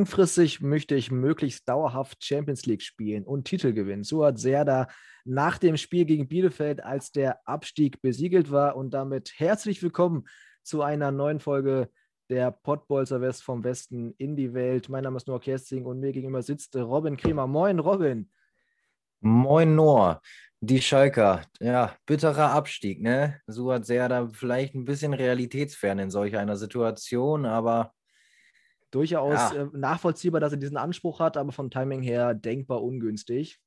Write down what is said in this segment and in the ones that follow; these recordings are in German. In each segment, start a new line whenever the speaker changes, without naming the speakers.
Langfristig möchte ich möglichst dauerhaft Champions League spielen und Titel gewinnen. So hat Serda nach dem Spiel gegen Bielefeld, als der Abstieg besiegelt war. Und damit herzlich willkommen zu einer neuen Folge der Pottbolzer West vom Westen in die Welt. Mein Name ist Noah Kersting und mir gegenüber sitzt Robin Kremer. Moin, Robin.
Moin, Noah. Die Schalker, ja, bitterer Abstieg, ne? So hat Serda vielleicht ein bisschen realitätsfern in solch einer Situation, aber
durchaus ja. äh, nachvollziehbar, dass er diesen Anspruch hat, aber vom Timing her denkbar ungünstig.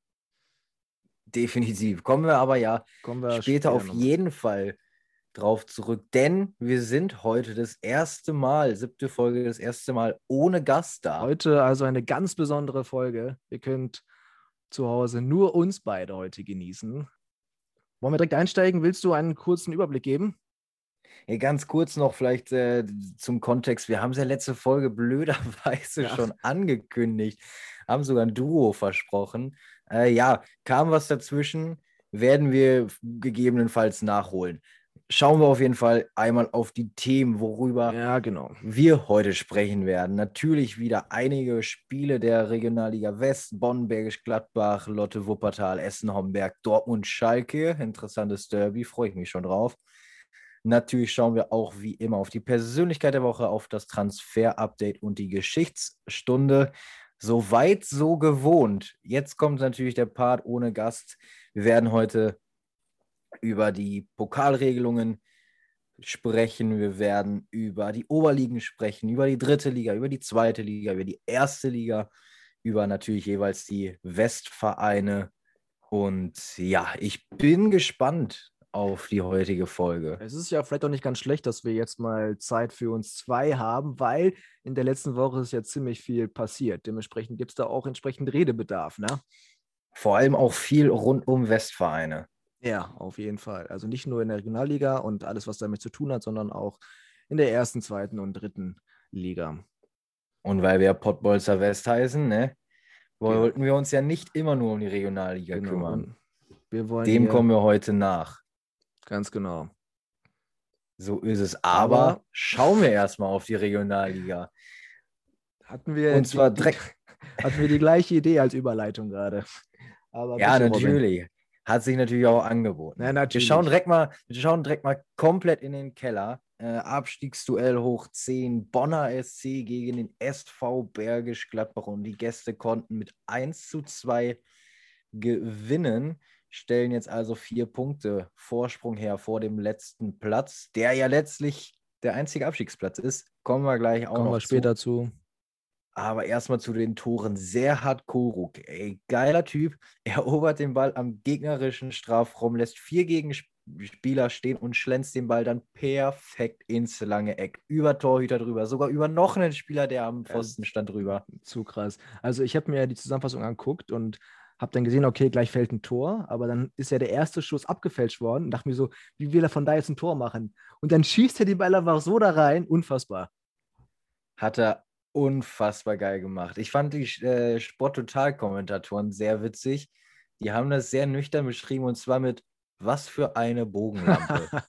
Definitiv. Kommen wir aber ja wir später, später auf jeden Fall drauf zurück, denn wir sind heute das erste Mal, siebte Folge, das erste Mal ohne Gast da.
Heute also eine ganz besondere Folge. Ihr könnt zu Hause nur uns beide heute genießen. Wollen wir direkt einsteigen? Willst du einen kurzen Überblick geben?
Hey, ganz kurz noch vielleicht äh, zum Kontext. Wir haben es ja letzte Folge blöderweise ja. schon angekündigt, haben sogar ein Duo versprochen. Äh, ja, kam was dazwischen, werden wir gegebenenfalls nachholen. Schauen wir auf jeden Fall einmal auf die Themen, worüber
ja, genau.
wir heute sprechen werden. Natürlich wieder einige Spiele der Regionalliga West, Bonn, Bergisch Gladbach, Lotte Wuppertal, Essen, Homberg, Dortmund, Schalke. Interessantes Derby, freue ich mich schon drauf. Natürlich schauen wir auch wie immer auf die Persönlichkeit der Woche, auf das Transfer-Update und die Geschichtsstunde. Soweit so gewohnt. Jetzt kommt natürlich der Part ohne Gast. Wir werden heute über die Pokalregelungen sprechen. Wir werden über die Oberligen sprechen, über die dritte Liga, über die zweite Liga, über die erste Liga, über natürlich jeweils die Westvereine. Und ja, ich bin gespannt, auf die heutige Folge.
Es ist ja vielleicht auch nicht ganz schlecht, dass wir jetzt mal Zeit für uns zwei haben, weil in der letzten Woche ist ja ziemlich viel passiert. Dementsprechend gibt es da auch entsprechend Redebedarf, ne?
Vor allem auch viel rund um Westvereine.
Ja, auf jeden Fall. Also nicht nur in der Regionalliga und alles, was damit zu tun hat, sondern auch in der ersten, zweiten und dritten Liga.
Und weil wir Pottbolzer West heißen, ne, wollten ja. wir uns ja nicht immer nur um die Regionalliga genau. kümmern. Dem kommen wir heute nach.
Ganz genau.
So ist es. Aber, Aber schauen wir erstmal auf die Regionalliga.
Hatten wir,
Und zwar die,
hatten wir die gleiche Idee als Überleitung gerade.
Aber ja, natürlich. Robin. Hat sich natürlich auch angeboten.
Ja, natürlich.
Wir, schauen direkt mal, wir schauen direkt mal komplett in den Keller. Äh, Abstiegsduell hoch 10. Bonner SC gegen den SV Bergisch Gladbach. Und die Gäste konnten mit 1 zu 2 gewinnen stellen jetzt also vier Punkte Vorsprung her vor dem letzten Platz, der ja letztlich der einzige Abstiegsplatz ist. Kommen wir gleich auch
Kommen
noch
wir später zu.
Aber erstmal zu den Toren. Serhat Koruk, ey, geiler Typ. Erobert den Ball am gegnerischen Strafraum, lässt vier Gegenspieler stehen und schlänzt den Ball dann perfekt ins lange Eck. Über Torhüter drüber, sogar über noch einen Spieler, der am Pfosten stand drüber.
Zu krass. Also ich habe mir die Zusammenfassung angeguckt und habe dann gesehen, okay, gleich fällt ein Tor, aber dann ist ja der erste Schuss abgefälscht worden und dachte mir so, wie will er von da jetzt ein Tor machen? Und dann schießt er die Ball einfach so da rein, unfassbar.
Hat er unfassbar geil gemacht. Ich fand die äh, Sport-Total-Kommentatoren sehr witzig. Die haben das sehr nüchtern beschrieben und zwar mit was für eine Bogenlampe.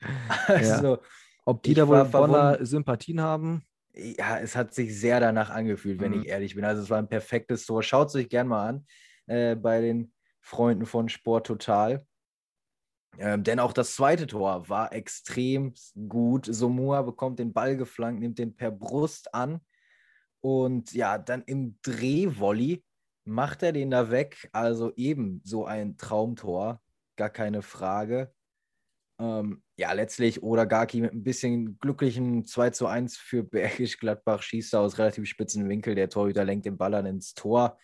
also, ja. Ob die da wohl Bonner Sympathien haben?
Ja, es hat sich sehr danach angefühlt, wenn mhm. ich ehrlich bin. Also es war ein perfektes Tor. Schaut es euch gerne mal an äh, bei den Freunden von Sport Total. Ähm, denn auch das zweite Tor war extrem gut. Somua bekommt den Ball geflankt, nimmt den per Brust an und ja, dann im Drehvolley macht er den da weg. Also eben so ein Traumtor, gar keine Frage. Ähm, ja, letztlich oder Gaki mit ein bisschen glücklichen 2 zu 1 für Bergisch Gladbach schießt er aus relativ spitzen Winkel. Der Torhüter lenkt den Ball dann ins Tor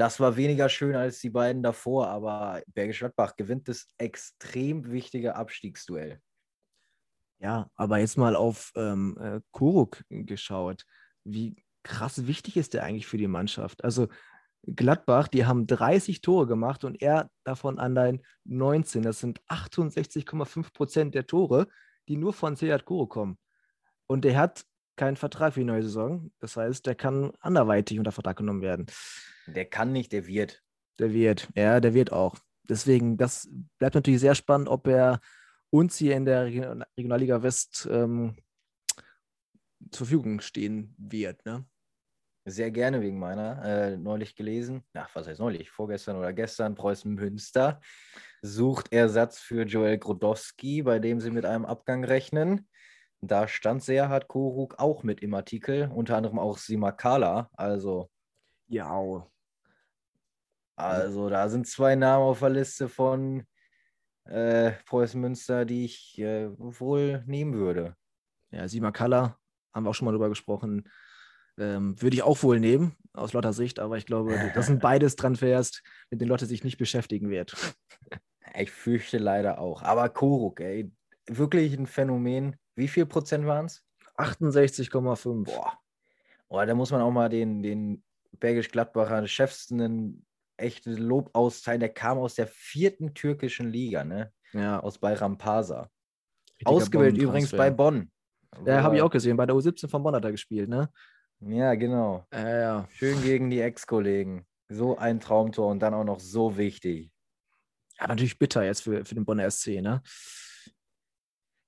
das war weniger schön als die beiden davor, aber Bergisch Gladbach gewinnt das extrem wichtige Abstiegsduell.
Ja, aber jetzt mal auf ähm, äh, Kuruk geschaut. Wie krass wichtig ist der eigentlich für die Mannschaft? Also Gladbach, die haben 30 Tore gemacht und er davon allein 19. Das sind 68,5 Prozent der Tore, die nur von Seat Kuro kommen. Und der hat keinen Vertrag für die neue Saison. Das heißt, der kann anderweitig unter Vertrag genommen werden.
Der kann nicht, der wird.
Der wird, ja, der wird auch. Deswegen, das bleibt natürlich sehr spannend, ob er uns hier in der Regionalliga West ähm, zur Verfügung stehen wird. Ne?
Sehr gerne wegen meiner. Äh, neulich gelesen, ach, was heißt neulich? Vorgestern oder gestern, Preußen Münster sucht Ersatz für Joel Grodowski, bei dem sie mit einem Abgang rechnen. Da stand Serhat Koruk auch mit im Artikel, unter anderem auch Simakala. Also.
Ja.
Also, da sind zwei Namen auf der Liste von äh, Preußen Münster, die ich äh, wohl nehmen würde.
Ja, Simakala, haben wir auch schon mal drüber gesprochen. Ähm, würde ich auch wohl nehmen, aus Lotter Sicht, aber ich glaube, das sind beides Transfers, mit denen Lotte sich nicht beschäftigen wird.
Ich fürchte leider auch. Aber Koruk, ey, wirklich ein Phänomen. Wie viel Prozent waren es?
68,5.
Boah. Boah, da muss man auch mal den, den Bergisch-Gladbacher Chefs einen echten Lob austeilen. Der kam aus der vierten türkischen Liga, ne?
Ja.
Aus Bayrampasa. Ausgewählt übrigens bei Bonn.
Ja, habe ich auch gesehen. Bei der U17 von Bonn hat er gespielt, ne?
Ja, genau.
Äh, ja.
Schön gegen die Ex-Kollegen. So ein Traumtor und dann auch noch so wichtig.
Ja, natürlich bitter jetzt für, für den Bonner SC, ne?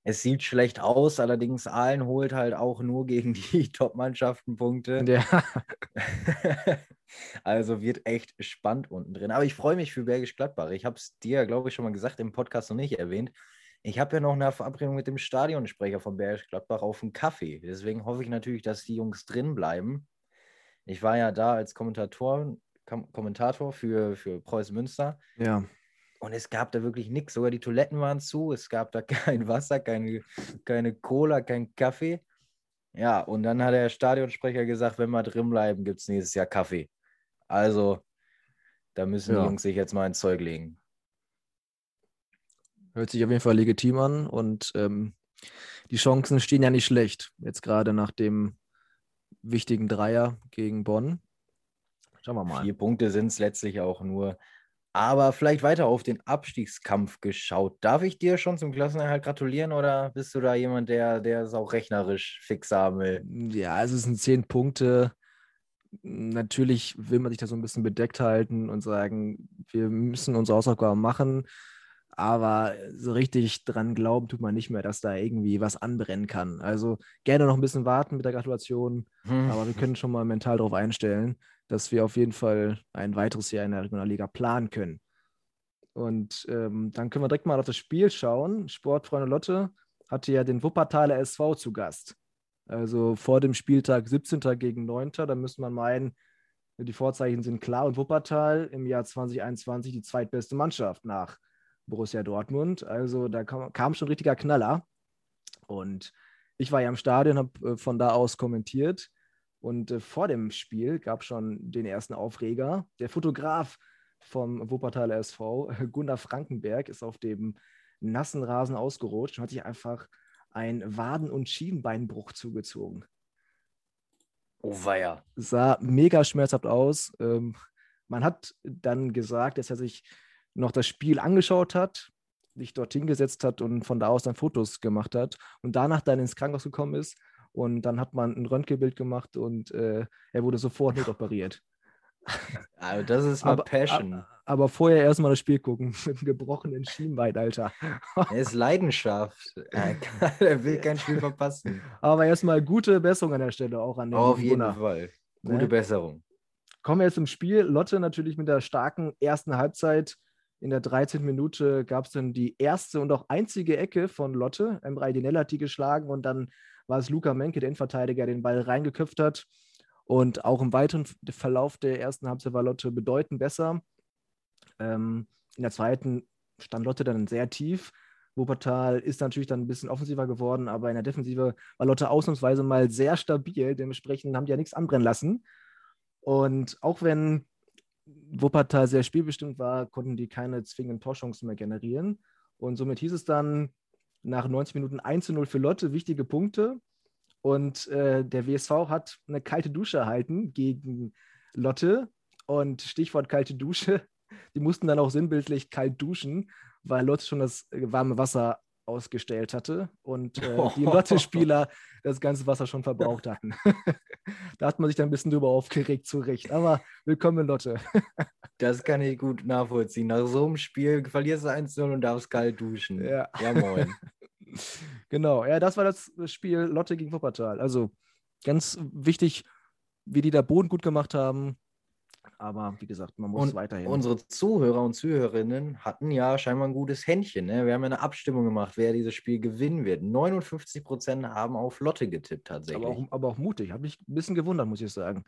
Es sieht schlecht aus, allerdings Aalen holt halt auch nur gegen die Top-Mannschaften Punkte.
Ja.
also wird echt spannend unten drin. Aber ich freue mich für Bergisch Gladbach. Ich habe es dir, glaube ich, schon mal gesagt, im Podcast noch nicht erwähnt. Ich habe ja noch eine Verabredung mit dem Stadionsprecher von Bergisch Gladbach auf einen Kaffee. Deswegen hoffe ich natürlich, dass die Jungs drin bleiben. Ich war ja da als Kommentator, Kom Kommentator für, für Preußen Münster.
Ja.
Und es gab da wirklich nichts. Sogar die Toiletten waren zu. Es gab da kein Wasser, keine, keine Cola, kein Kaffee. Ja, und dann hat der Stadionsprecher gesagt, wenn wir drin bleiben, gibt es nächstes Jahr Kaffee. Also, da müssen ja. die Jungs sich jetzt mal ins Zeug legen.
Hört sich auf jeden Fall legitim an und ähm, die Chancen stehen ja nicht schlecht. Jetzt gerade nach dem wichtigen Dreier gegen Bonn.
Schauen wir mal. Vier Punkte sind es letztlich auch nur. Aber vielleicht weiter auf den Abstiegskampf geschaut. Darf ich dir schon zum Klassenerhalt gratulieren oder bist du da jemand, der, der es auch rechnerisch fix haben will?
Ja, es sind zehn Punkte. Natürlich will man sich da so ein bisschen bedeckt halten und sagen, wir müssen unsere Hausaufgaben machen. Aber so richtig dran glauben tut man nicht mehr, dass da irgendwie was anbrennen kann. Also gerne noch ein bisschen warten mit der Gratulation, hm. aber wir können schon mal mental darauf einstellen, dass wir auf jeden Fall ein weiteres Jahr in der Regionalliga planen können. Und ähm, dann können wir direkt mal auf das Spiel schauen. Sportfreunde Lotte hatte ja den Wuppertaler SV zu Gast. Also vor dem Spieltag 17. gegen 9. Da müsste man meinen, die Vorzeichen sind klar und Wuppertal im Jahr 2021 die zweitbeste Mannschaft nach Borussia Dortmund. Also da kam, kam schon richtiger Knaller. Und ich war ja im Stadion, habe äh, von da aus kommentiert. Und äh, vor dem Spiel gab es schon den ersten Aufreger. Der Fotograf vom Wuppertaler SV, Gunnar Frankenberg, ist auf dem nassen Rasen ausgerutscht und hat sich einfach ein Waden- und Schienbeinbruch zugezogen.
Oh weia.
Sah mega schmerzhaft aus. Ähm, man hat dann gesagt, dass er sich noch das Spiel angeschaut hat, sich dorthin gesetzt hat und von da aus dann Fotos gemacht hat und danach dann ins Krankenhaus gekommen ist und dann hat man ein Röntgenbild gemacht und äh, er wurde sofort nicht operiert.
Also das ist mal aber, Passion.
Aber, aber vorher erstmal das Spiel gucken mit einem gebrochenen Schienbein, Alter.
er ist Leidenschaft. Er, er will kein Spiel verpassen.
Aber erstmal gute Besserung an der Stelle auch an den
Auf jeden Gunnar. Fall. Gute ne? Besserung.
Kommen wir jetzt zum Spiel. Lotte natürlich mit der starken ersten Halbzeit in der 13. Minute gab es dann die erste und auch einzige Ecke von Lotte. Emre Dinella hat die geschlagen und dann war es Luca Menke, der Innenverteidiger, den Ball reingeköpft hat. Und auch im weiteren Verlauf der ersten Halbzeit war Lotte bedeutend besser. Ähm, in der zweiten stand Lotte dann sehr tief. Wuppertal ist natürlich dann ein bisschen offensiver geworden, aber in der Defensive war Lotte ausnahmsweise mal sehr stabil. Dementsprechend haben die ja nichts anbrennen lassen. Und auch wenn Wuppertal sehr spielbestimmt war, konnten die keine zwingenden Torchancen mehr generieren. Und somit hieß es dann nach 90 Minuten 1 zu 0 für Lotte, wichtige Punkte. Und äh, der WSV hat eine kalte Dusche erhalten gegen Lotte. Und Stichwort kalte Dusche, die mussten dann auch sinnbildlich kalt duschen, weil Lotte schon das warme Wasser ausgestellt hatte und äh, die Lotte-Spieler das ganze Wasser schon verbraucht hatten. da hat man sich dann ein bisschen drüber aufgeregt, zu Recht. Aber willkommen, Lotte.
das kann ich gut nachvollziehen. Nach so einem Spiel verlierst du 1-0 und darfst kalt duschen. Ja, ja moin.
genau, ja, das war das Spiel Lotte gegen Wuppertal. Also ganz wichtig, wie die da Boden gut gemacht haben. Aber wie gesagt, man muss und weiterhin.
Unsere Zuhörer und Zuhörerinnen hatten ja scheinbar ein gutes Händchen. Ne? Wir haben ja eine Abstimmung gemacht, wer dieses Spiel gewinnen wird. 59 Prozent haben auf Lotte getippt tatsächlich.
Aber auch, aber auch mutig. Habe mich ein bisschen gewundert, muss ich sagen.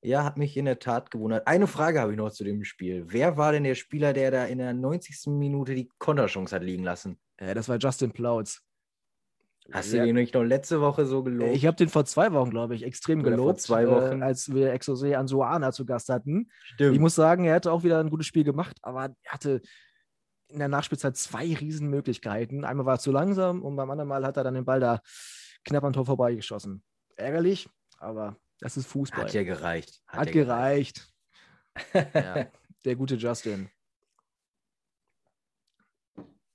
Ja, hat mich in der Tat gewundert. Eine Frage habe ich noch zu dem Spiel. Wer war denn der Spieler, der da in der 90. Minute die Konterchance hat liegen lassen?
Ja, das war Justin Plautz.
Hast ja. du den nicht noch letzte Woche so gelobt?
Ich habe den vor zwei Wochen, glaube ich, extrem Oder gelobt. Vor zwei Wochen. Äh, als wir Exosé an Soana zu Gast hatten. Stimmt. Ich muss sagen, er hätte auch wieder ein gutes Spiel gemacht, aber er hatte in der Nachspielzeit zwei Riesenmöglichkeiten. Einmal war er zu langsam und beim anderen Mal hat er dann den Ball da knapp am Tor vorbeigeschossen. Ärgerlich, aber das ist Fußball.
Hat ja gereicht.
Hat, Hat gereicht. gereicht. ja, der gute Justin.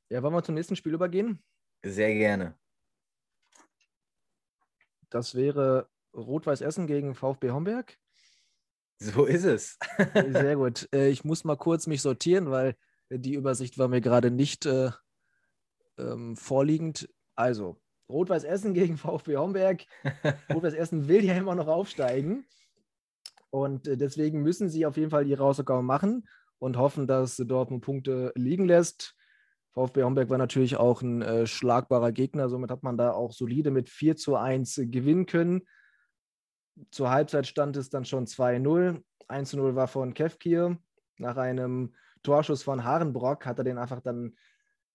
Ja, wollen wir zum nächsten Spiel übergehen?
Sehr gerne.
Das wäre Rot-Weiß Essen gegen VfB Homberg.
So ist es.
Sehr gut. Äh, ich muss mal kurz mich sortieren, weil die Übersicht war mir gerade nicht äh, ähm, vorliegend. Also, Rot-Weiß Essen gegen VfB Homberg. Rot-Weiß Essen will ja immer noch aufsteigen. Und äh, deswegen müssen sie auf jeden Fall ihre Hausaufgaben machen und hoffen, dass Dortmund Punkte liegen lässt. VfB Homberg war natürlich auch ein äh, schlagbarer Gegner, somit hat man da auch solide mit 4 zu 1 gewinnen können. Zur Halbzeit stand es dann schon 2-0. 1 zu 0 war von Kevkir. Nach einem Torschuss von Harenbrock hat er den einfach dann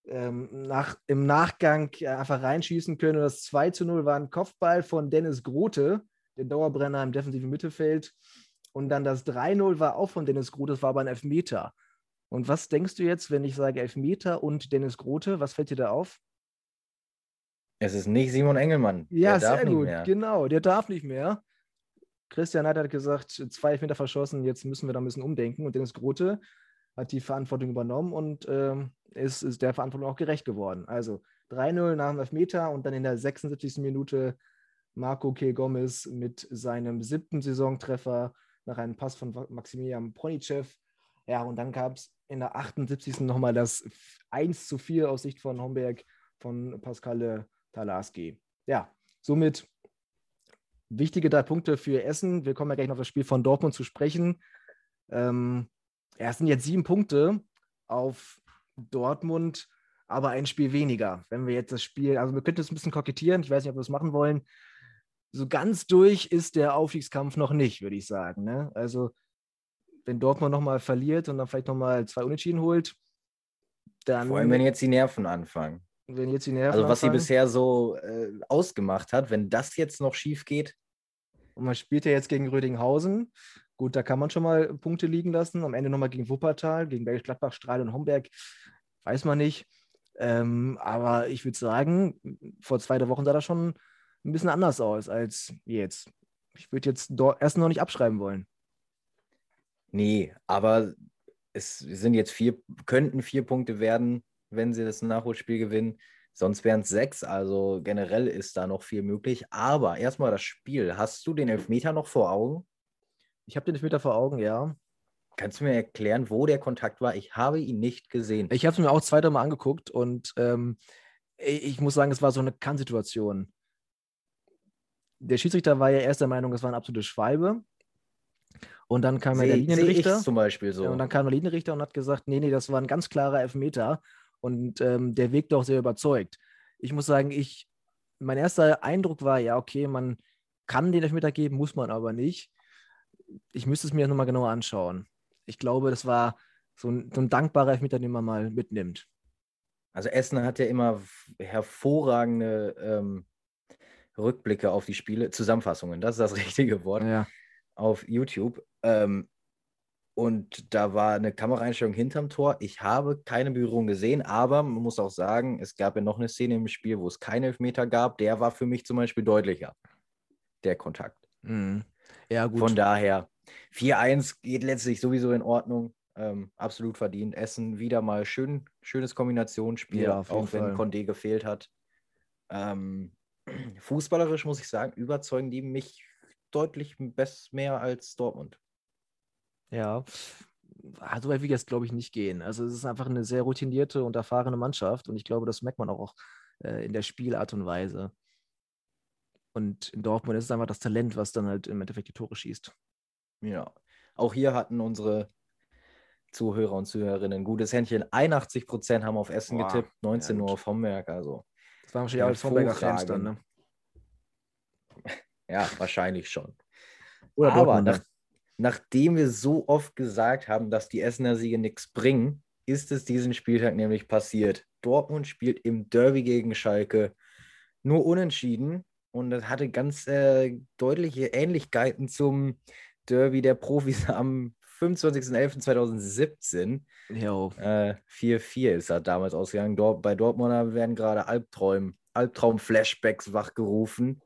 ähm, nach, im Nachgang äh, einfach reinschießen können. Und das 2 zu 0 war ein Kopfball von Dennis Grote, der Dauerbrenner im defensiven Mittelfeld. Und dann das 3-0 war auch von Dennis Grote, das war aber ein Elfmeter. Und was denkst du jetzt, wenn ich sage Elfmeter und Dennis Grote? Was fällt dir da auf?
Es ist nicht Simon Engelmann.
Ja, sehr gut. Genau, der darf nicht mehr. Christian Neid hat gesagt, zwei Elfmeter verschossen, jetzt müssen wir da ein bisschen umdenken. Und Dennis Grote hat die Verantwortung übernommen und ähm, ist, ist der Verantwortung auch gerecht geworden. Also 3-0 nach dem Elfmeter und dann in der 76. Minute Marco K. Gomez mit seinem siebten Saisontreffer nach einem Pass von Maximilian Pronicev. Ja, und dann gab es in der 78. nochmal das 1 zu 4 aus Sicht von Homberg von Pascal Talarski. Ja, somit wichtige drei Punkte für Essen. Wir kommen ja gleich noch auf das Spiel von Dortmund zu sprechen. Ähm, ja, es sind jetzt sieben Punkte auf Dortmund, aber ein Spiel weniger. Wenn wir jetzt das Spiel, also wir könnten es ein bisschen kokettieren, ich weiß nicht, ob wir das machen wollen. So ganz durch ist der Aufstiegskampf noch nicht, würde ich sagen. Ne? Also wenn Dortmund nochmal verliert und dann vielleicht nochmal zwei Unentschieden holt, dann.
Vor allem, wenn jetzt die Nerven anfangen.
Wenn jetzt die Nerven
Also, was anfangen, sie bisher so äh, ausgemacht hat, wenn das jetzt noch schief geht.
Und man spielt ja jetzt gegen Rödinghausen. Gut, da kann man schon mal Punkte liegen lassen. Am Ende nochmal gegen Wuppertal, gegen Bergisch Gladbach, Strahl und Homberg. Weiß man nicht. Ähm, aber ich würde sagen, vor zwei, drei Wochen sah das schon ein bisschen anders aus als jetzt. Ich würde jetzt erst noch nicht abschreiben wollen.
Nee, aber es sind jetzt vier, könnten vier Punkte werden, wenn sie das Nachholspiel gewinnen. Sonst wären es sechs. Also generell ist da noch viel möglich. Aber erstmal das Spiel. Hast du den Elfmeter noch vor Augen?
Ich habe den Elfmeter vor Augen, ja.
Kannst du mir erklären, wo der Kontakt war? Ich habe ihn nicht gesehen.
Ich habe es mir auch zwei, Mal angeguckt und ähm, ich muss sagen, es war so eine Kann-Situation. Der Schiedsrichter war ja erst der Meinung, es war eine absolute Schwalbe. Und dann kam seh, der Linienrichter.
zum Beispiel so.
Und dann kam der Linienrichter und hat gesagt, nee, nee, das war ein ganz klarer Elfmeter. Und ähm, der wirkt doch sehr überzeugt. Ich muss sagen, ich, mein erster Eindruck war, ja, okay, man kann den Elfmeter geben, muss man aber nicht. Ich müsste es mir nochmal genauer anschauen. Ich glaube, das war so ein, so ein dankbarer Elfmeter, den man mal mitnimmt.
Also Essen hat ja immer hervorragende ähm, Rückblicke auf die Spiele, Zusammenfassungen, das ist das richtige Wort. Ja auf YouTube. Ähm, Und da war eine Kameraeinstellung hinterm Tor. Ich habe keine Berührung gesehen, aber man muss auch sagen, es gab ja noch eine Szene im Spiel, wo es keine Elfmeter gab. Der war für mich zum Beispiel deutlicher, der Kontakt.
Mhm. Ja, gut.
Von daher, 4-1 geht letztlich sowieso in Ordnung. Ähm, absolut verdient. Essen wieder mal schön, schönes Kombinationsspiel,
Ja,
auch wenn. Condé gefehlt hat. Ähm, fußballerisch muss ich sagen, überzeugen die mich deutlich mehr als Dortmund.
Ja, so weit ich jetzt, glaube ich, nicht gehen. Also es ist einfach eine sehr routinierte und erfahrene Mannschaft und ich glaube, das merkt man auch äh, in der Spielart und Weise. Und in Dortmund ist es einfach das Talent, was dann halt im Endeffekt die Tore schießt.
Ja, auch hier hatten unsere Zuhörer und Zuhörerinnen ein gutes Händchen. 81 Prozent haben auf Essen
Boah,
getippt, 19
ja,
nur auf Homberg. Also
Das waren wahrscheinlich als Homberger Fans dann, ne?
Ja, wahrscheinlich schon.
Oder
Aber nach, nachdem wir so oft gesagt haben, dass die Essener Siege nichts bringen, ist es diesen Spieltag nämlich passiert. Dortmund spielt im Derby gegen Schalke nur unentschieden und das hatte ganz äh, deutliche Ähnlichkeiten zum Derby der Profis am 25.11.2017.
Jo.
Äh, 4-4 ist er damals ausgegangen. Dort, bei Dortmunder werden gerade Albträum, Albtraum-Flashbacks wachgerufen.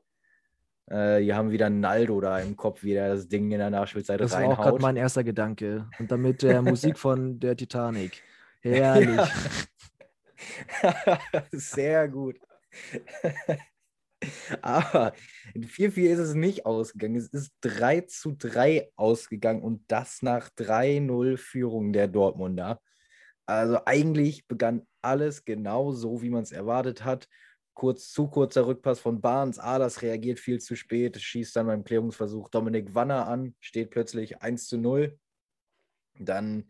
Äh, die haben wieder Naldo da im Kopf, wie der das Ding in der Nachspielzeit
Das war auch gerade
reinhaut.
mein erster Gedanke. Und damit der Musik von der Titanic. Herrlich.
Sehr gut. Aber in 4-4 ist es nicht ausgegangen. Es ist 3 zu 3 ausgegangen und das nach 3-0 Führung der Dortmunder. Also eigentlich begann alles genau so, wie man es erwartet hat. Kurz zu kurzer Rückpass von Barnes. Adas reagiert viel zu spät, schießt dann beim Klärungsversuch Dominik Wanner an, steht plötzlich 1 zu 0. Dann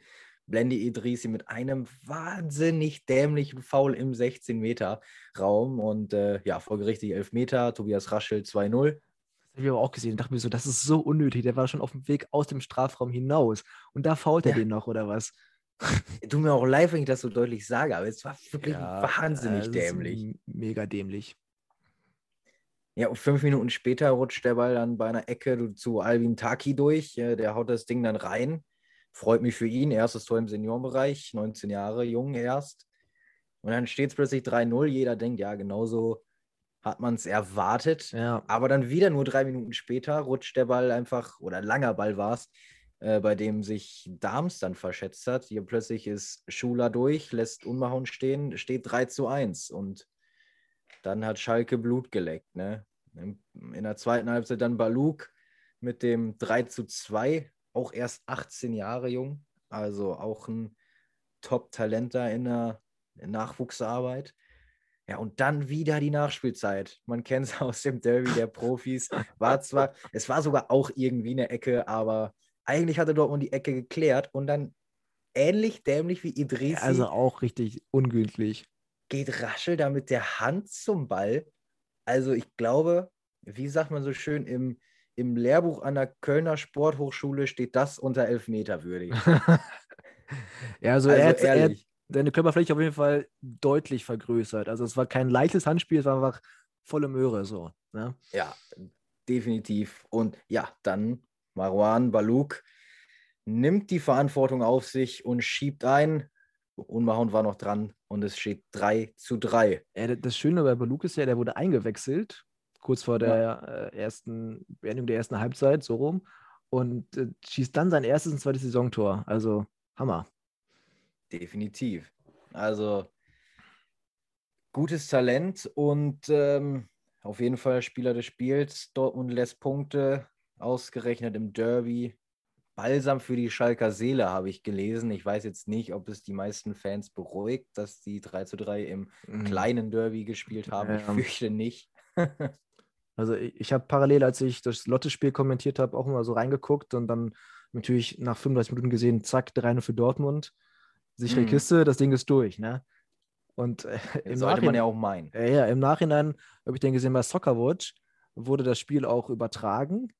Blendi Idrisi mit einem wahnsinnig dämlichen Foul im 16-Meter-Raum und äh, ja, folgerichtig 11 Meter, Tobias Raschel 2-0.
Das habe ich aber auch gesehen. Ich dachte mir so, das ist so unnötig. Der war schon auf dem Weg aus dem Strafraum hinaus. Und da fault er
Ja.
den noch, oder was?
Tut mir auch leid, wenn ich das so deutlich sage, aber es war wirklich wahnsinnig
äh,
dämlich.
Mega dämlich.
Ja, und fünf Minuten später rutscht der Ball dann bei einer Ecke zu Albin Taki durch. Der haut das Ding dann rein. Freut mich für ihn. Erstes Tor im Seniorenbereich, 19 Jahre jung erst. Und dann steht es plötzlich 3-0. Jeder denkt, ja, genauso hat man es erwartet.
Ja.
Aber dann wieder nur drei Minuten später rutscht der Ball einfach, oder langer Ball war es, äh, bei dem sich Dahms dann verschätzt hat. Hier plötzlich ist Schuler durch, lässt Unmahon stehen, steht 3 zu 1. Und dann hat Schalke Blut geleckt. Ne? In, in der zweiten Halbzeit dann Baluk mit dem 3 zu 2, auch erst 18 Jahre jung. Also auch ein Top-Talent da in der Nachwuchsarbeit. Ja, und dann wieder die Nachspielzeit. Man kennt es aus dem Derby der Profis. War zwar, es war sogar auch irgendwie eine Ecke, aber eigentlich hatte Dortmund die Ecke geklärt und dann ähnlich dämlich wie Idrisi
Also auch richtig ungültig.
geht Raschel da mit der Hand zum Ball. Also ich glaube, wie sagt man so schön, im, im Lehrbuch an der Kölner Sporthochschule steht das unter Elfmeter würdig.
Ja, also,
Also
er, hat, er hat seine Körperfläche auf jeden Fall deutlich vergrößert. Also es war kein leichtes Handspiel, es war einfach volle Möhre so. Ne?
Ja, definitiv. Und ja, dann Marwan Baluk nimmt die Verantwortung auf sich und schiebt ein. Unmahon war noch dran und es steht 3 zu 3.
Ja, das Schöne bei Baluk ist ja, der wurde eingewechselt, kurz vor der äh, ersten Beendigung der ersten Halbzeit, so rum, und äh, schießt dann sein erstes und zweites Saisontor. Also Hammer.
Definitiv. Also gutes Talent und ähm, auf jeden Fall Spieler des Spiels. Dortmund lässt Punkte, ausgerechnet im Derby. Balsam für die Schalker Seele habe ich gelesen. Ich weiß jetzt nicht, ob es die meisten Fans beruhigt, dass die 3 zu 3 im
Mhm.
kleinen Derby gespielt haben. Ich
Ja.
fürchte nicht.
Also ich, ich habe parallel, als ich das Lotte-Spiel kommentiert habe, auch immer so reingeguckt und dann natürlich nach 35 Minuten gesehen, zack, 3 für Dortmund. Sichere
Mhm.
Kiste, das Ding ist durch, ne? Und äh, im,
Sollte man ja auch meinen.
ja, ja, im Nachhinein habe ich dann gesehen, bei Soccerwatch wurde das Spiel auch übertragen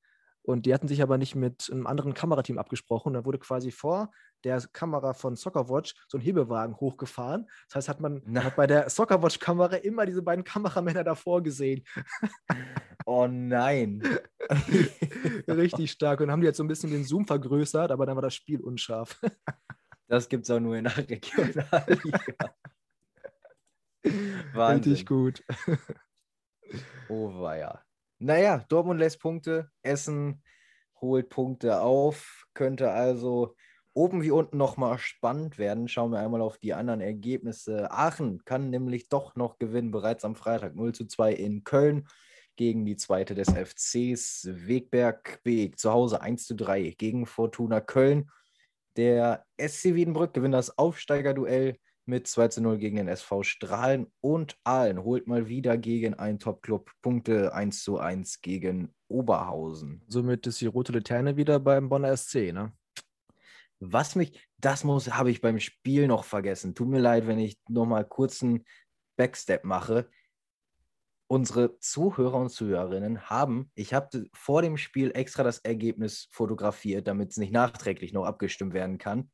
Und die hatten sich aber nicht mit einem anderen Kamerateam abgesprochen. Da wurde quasi vor der Kamera von Soccerwatch so ein Hebewagen hochgefahren. Das heißt, hat man hat bei der Soccerwatch-Kamera immer diese beiden Kameramänner davor gesehen.
Oh nein.
Richtig stark. Und haben die jetzt so ein bisschen den Zoom vergrößert, aber dann war das Spiel unscharf.
Das gibt es auch nur in der Regionalliga.
Richtig gut.
Oh weia. Naja, Dortmund lässt Punkte, Essen holt Punkte auf, könnte also oben wie unten nochmal spannend werden. Schauen wir einmal auf die anderen Ergebnisse. Aachen kann nämlich doch noch gewinnen, bereits am Freitag 0 zu 2 in Köln gegen die zweite des FCs. Wegberg Beek zu Hause 1 zu 3 gegen Fortuna Köln. Der SC Wiedenbrück gewinnt das Aufsteigerduell mit 2 zu 0 gegen den SV Strahlen und Aalen holt mal wieder gegen einen Top-Club Punkte 1 zu 1 gegen Oberhausen.
Somit ist die rote Laterne wieder beim Bonner SC, ne?
Was mich, das muss, habe ich beim Spiel noch vergessen. Tut mir leid, wenn ich nochmal kurz einen Backstep mache. Unsere Zuhörer und Zuhörerinnen haben, ich habe vor dem Spiel extra das Ergebnis fotografiert, damit es nicht nachträglich noch abgestimmt werden kann.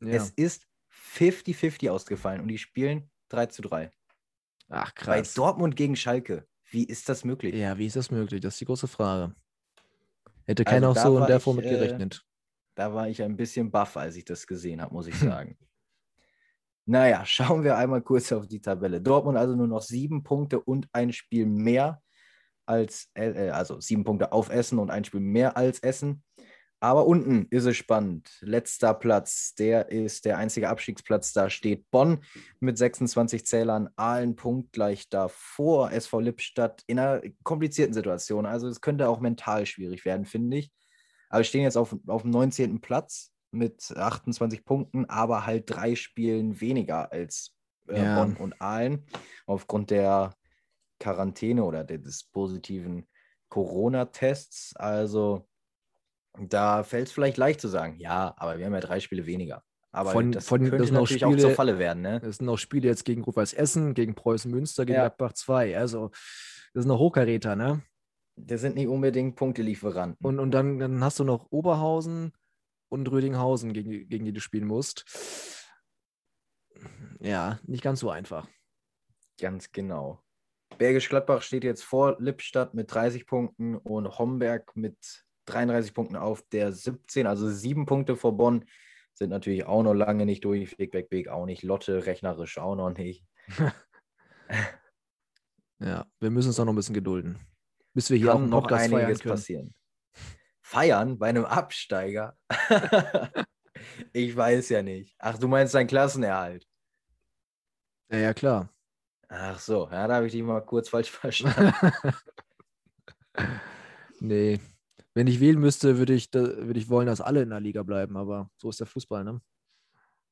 Ja. Es ist 50-50 ausgefallen und die spielen 3 zu 3.
Ach, krass.
Bei Dortmund gegen Schalke. Wie ist das möglich?
Ja, wie ist das möglich? Das ist die große Frage. Hätte also keiner auch so in der Form mit äh, gerechnet. Äh,
da war ich ein bisschen baff, als ich das gesehen habe, muss ich sagen. naja, schauen wir einmal kurz auf die Tabelle. Dortmund also nur noch sieben Punkte und ein Spiel mehr als, äh, also sieben Punkte auf Essen und ein Spiel mehr als Essen. Aber unten ist es spannend. Letzter Platz, der ist der einzige Abstiegsplatz. Da steht Bonn mit 26 Zählern, Aalen punktgleich davor, SV Lippstadt in einer komplizierten Situation. Also es könnte auch mental schwierig werden, finde ich. Aber wir stehen jetzt auf, auf dem 19. Platz mit 28 Punkten, aber halt drei Spielen weniger als äh, ja. Bonn und Aalen aufgrund der Quarantäne oder des positiven Corona-Tests. Also da fällt es vielleicht leicht zu sagen, ja, aber wir haben ja drei Spiele weniger. Aber
von,
das
von,
könnte
das
natürlich
Spiele,
auch zur Falle werden. Ne?
Es sind auch Spiele jetzt gegen Rot-Weiß Essen, gegen Preußen Münster, gegen ja. Gladbach 2. Also, das sind noch Hochkaräter, ne?
Das sind nicht unbedingt Punktelieferanten.
Und, und dann, dann hast du noch Oberhausen und Rödinghausen, gegen, gegen die du spielen musst. Ja, nicht ganz so einfach.
Ganz genau. Bergisch Gladbach steht jetzt vor Lippstadt mit 30 Punkten und Homberg mit 33 Punkten auf der 17, also sieben Punkte vor Bonn. Sind natürlich auch noch lange nicht durch. Weg, weg, weg auch nicht. Lotte rechnerisch auch noch nicht.
ja, wir müssen uns auch noch ein bisschen gedulden. Bis wir hier Kann
auch noch einiges passieren. Feiern bei einem Absteiger? ich weiß ja nicht. Ach, du meinst dein Klassenerhalt?
Ja, ja, klar.
Ach so, ja, da habe ich dich mal kurz falsch verstanden.
nee, wenn ich wählen müsste, würde ich, würde ich wollen, dass alle in der Liga bleiben, aber so ist der Fußball, ne?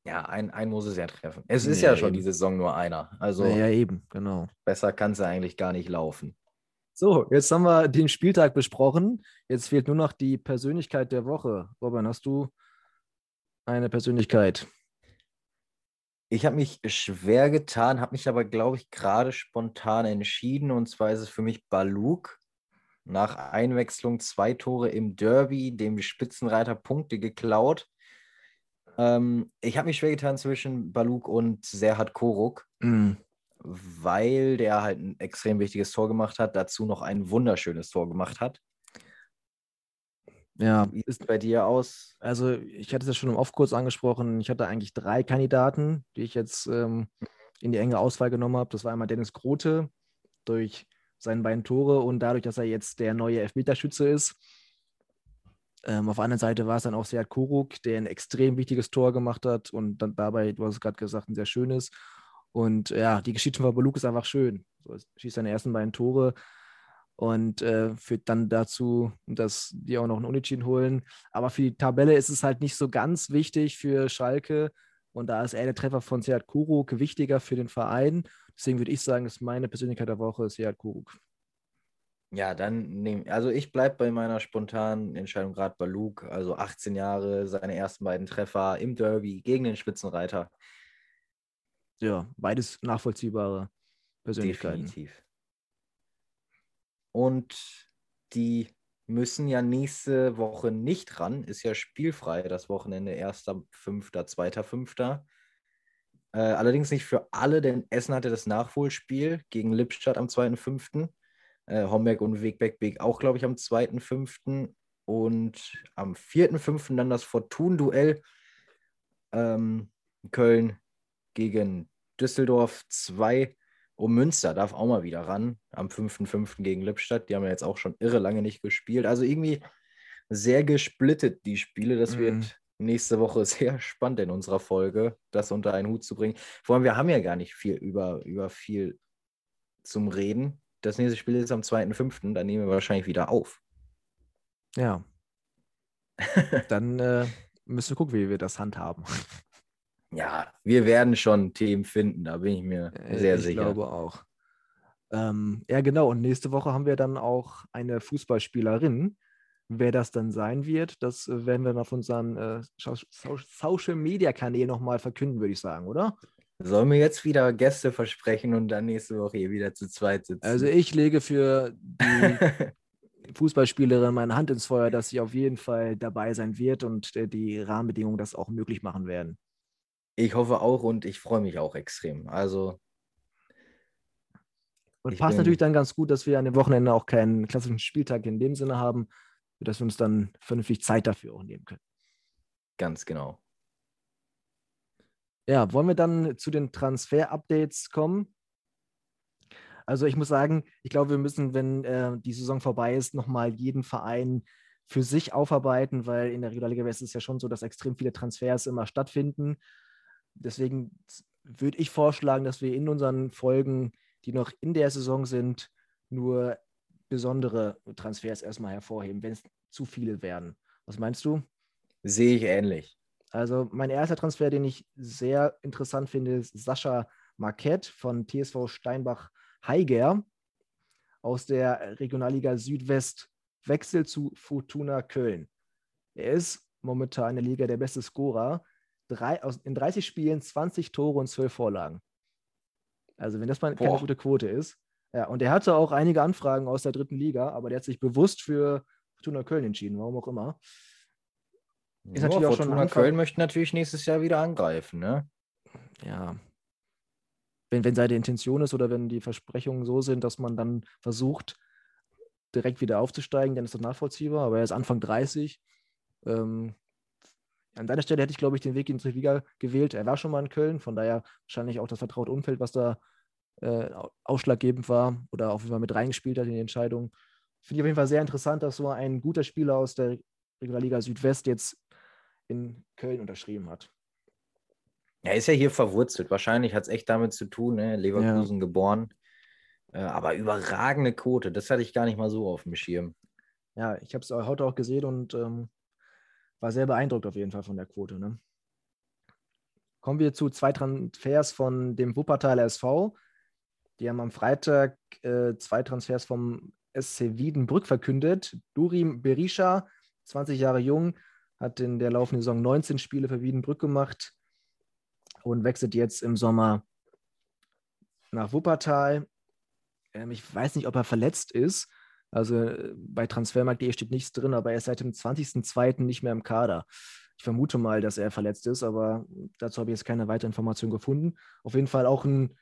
Ja, ein, ein muss es ja treffen. Es ist ja, ja schon die Saison nur einer. Also
ja, eben, genau.
Besser kann es ja eigentlich gar nicht laufen.
So, jetzt haben wir den Spieltag besprochen. Jetzt fehlt nur noch die Persönlichkeit der Woche. Robin, hast du eine Persönlichkeit?
Ich habe mich schwer getan, habe mich aber, glaube ich, gerade spontan entschieden. Und zwar ist es für mich Baluk nach Einwechslung zwei Tore im Derby, dem Spitzenreiter Punkte geklaut. Ähm, ich habe mich schwer getan zwischen Baluk und Serhat Koruk, mm. weil der halt ein extrem wichtiges Tor gemacht hat, dazu noch ein wunderschönes Tor gemacht hat.
Ja.
Wie ist bei dir aus?
Also, ich hatte es ja schon im Off kurz angesprochen. Ich hatte eigentlich drei Kandidaten, die ich jetzt ähm, in die enge Auswahl genommen habe. Das war einmal Dennis Grote durch seine beiden Tore und dadurch, dass er jetzt der neue Elfmeterschütze ist. Ähm, auf der anderen Seite war es dann auch Seat Koruk, der ein extrem wichtiges Tor gemacht hat und dann dabei, du hast es gerade gesagt, ein sehr schönes. Und ja, die Geschichte von Baluk ist einfach schön. So, schießt seine ersten beiden Tore und äh, führt dann dazu, dass die auch noch einen Unentschieden holen. Aber für die Tabelle ist es halt nicht so ganz wichtig für Schalke. Und da ist eher der Treffer von Seat Kuruk wichtiger für den Verein. Deswegen würde ich sagen, dass meine Persönlichkeit der Woche ist Seat Kuruk.
Ja, dann nehme also ich bleibe bei meiner spontanen Entscheidung gerade bei Luke, also 18 Jahre, seine ersten beiden Treffer im Derby gegen den Spitzenreiter.
Ja, beides nachvollziehbare Persönlichkeiten.
Definitiv. Und die müssen ja nächste Woche nicht ran. Ist ja spielfrei das Wochenende, 1.5., 2.5. Äh, allerdings nicht für alle, denn Essen hatte das Nachholspiel gegen Lippstadt am 2.5. Äh, Homberg und Wegbeck auch, glaube ich, am 2.5. Und am 4.5. dann das Fortun-Duell ähm, Köln gegen Düsseldorf 2. Und Münster darf auch mal wieder ran am 5.5. gegen Lippstadt. Die haben ja jetzt auch schon irre lange nicht gespielt. Also irgendwie sehr gesplittet, die Spiele. Das mm. wird nächste Woche sehr spannend in unserer Folge, das unter einen Hut zu bringen. Vor allem, wir haben ja gar nicht viel über, über viel zum Reden. Das nächste Spiel ist am 2.5., da nehmen wir wahrscheinlich wieder auf.
Ja. Dann äh, müssen wir gucken, wie wir das handhaben.
Ja, wir werden schon Themen finden, da bin ich mir äh, sehr
ich
sicher.
Ich glaube auch. Ähm, ja, genau. Und nächste Woche haben wir dann auch eine Fußballspielerin, Wer das dann sein wird, das äh, werden wir dann auf unseren äh, Social Media Kanal nochmal verkünden, würde ich sagen, oder?
Sollen wir jetzt wieder Gäste versprechen und dann nächste Woche hier wieder zu zweit sitzen?
Also ich lege für die Fußballspielerin meine Hand ins Feuer, dass sie auf jeden Fall dabei sein wird und äh, die Rahmenbedingungen das auch möglich machen werden.
Ich hoffe auch und ich freue mich auch extrem. Also.
Und passt natürlich dann ganz gut, dass wir an dem Wochenende auch keinen klassischen Spieltag in dem Sinne haben, sodass wir uns dann vernünftig Zeit dafür auch nehmen können.
Ganz genau.
Ja, wollen wir dann zu den Transfer-Updates kommen? Also ich muss sagen, ich glaube, wir müssen, wenn äh, die Saison vorbei ist, nochmal jeden Verein für sich aufarbeiten, weil in der Regionalliga West ist es ja schon so, dass extrem viele Transfers immer stattfinden. Deswegen würde ich vorschlagen, dass wir in unseren Folgen, die noch in der Saison sind, nur besondere Transfers erstmal hervorheben, wenn es zu viele werden. Was meinst du?
Sehe ich ähnlich.
Also mein erster Transfer, den ich sehr interessant finde, ist Sascha Marquette von TSV Steinbach Heiger aus der Regionalliga Südwest Wechsel zu Fortuna Köln. Er ist momentan in der Liga der beste Scorer. Drei, aus, in 30 Spielen 20 Tore und 12 Vorlagen. Also wenn das mal keine gute Quote ist, ja, und er hatte auch einige Anfragen aus der dritten Liga, aber der hat sich bewusst für Fortuna Köln entschieden, warum auch immer.
Ist ja, natürlich auch Fortuna schon Köln möchte natürlich nächstes Jahr wieder angreifen, ne?
Ja. Wenn, wenn seine Intention ist oder wenn die Versprechungen so sind, dass man dann versucht, direkt wieder aufzusteigen, dann ist das nachvollziehbar, aber er ist Anfang 30. Ähm, an seiner Stelle hätte ich, glaube ich, den Weg in die Liga gewählt. Er war schon mal in Köln, von daher wahrscheinlich auch das vertraute Umfeld, was da äh, ausschlaggebend war oder auf jeden Fall mit reingespielt hat in die Entscheidung. Finde ich auf jeden Fall sehr interessant, dass so ein guter Spieler aus der Regionalliga Südwest jetzt in Köln unterschrieben hat.
Er ist ja hier verwurzelt. Wahrscheinlich hat es echt damit zu tun, ne? Leverkusen ja. geboren. Äh, aber überragende Quote, das hatte ich gar nicht mal so auf dem Schirm.
Ja, ich habe es heute auch gesehen und ähm, war sehr beeindruckt auf jeden Fall von der Quote. Ne? Kommen wir zu zwei Transfers von dem Wuppertaler SV. Die haben am Freitag äh, zwei Transfers vom SC Wiedenbrück verkündet. Durim Berisha, 20 Jahre jung, hat in der laufenden Saison 19 Spiele für Wiedenbrück gemacht und wechselt jetzt im Sommer nach Wuppertal. Ähm, ich weiß nicht, ob er verletzt ist. Also äh, bei Transfermarkt.de steht nichts drin, aber er ist seit dem 20.02. nicht mehr im Kader. Ich vermute mal, dass er verletzt ist, aber dazu habe ich jetzt keine weitere Information gefunden. Auf jeden Fall auch ein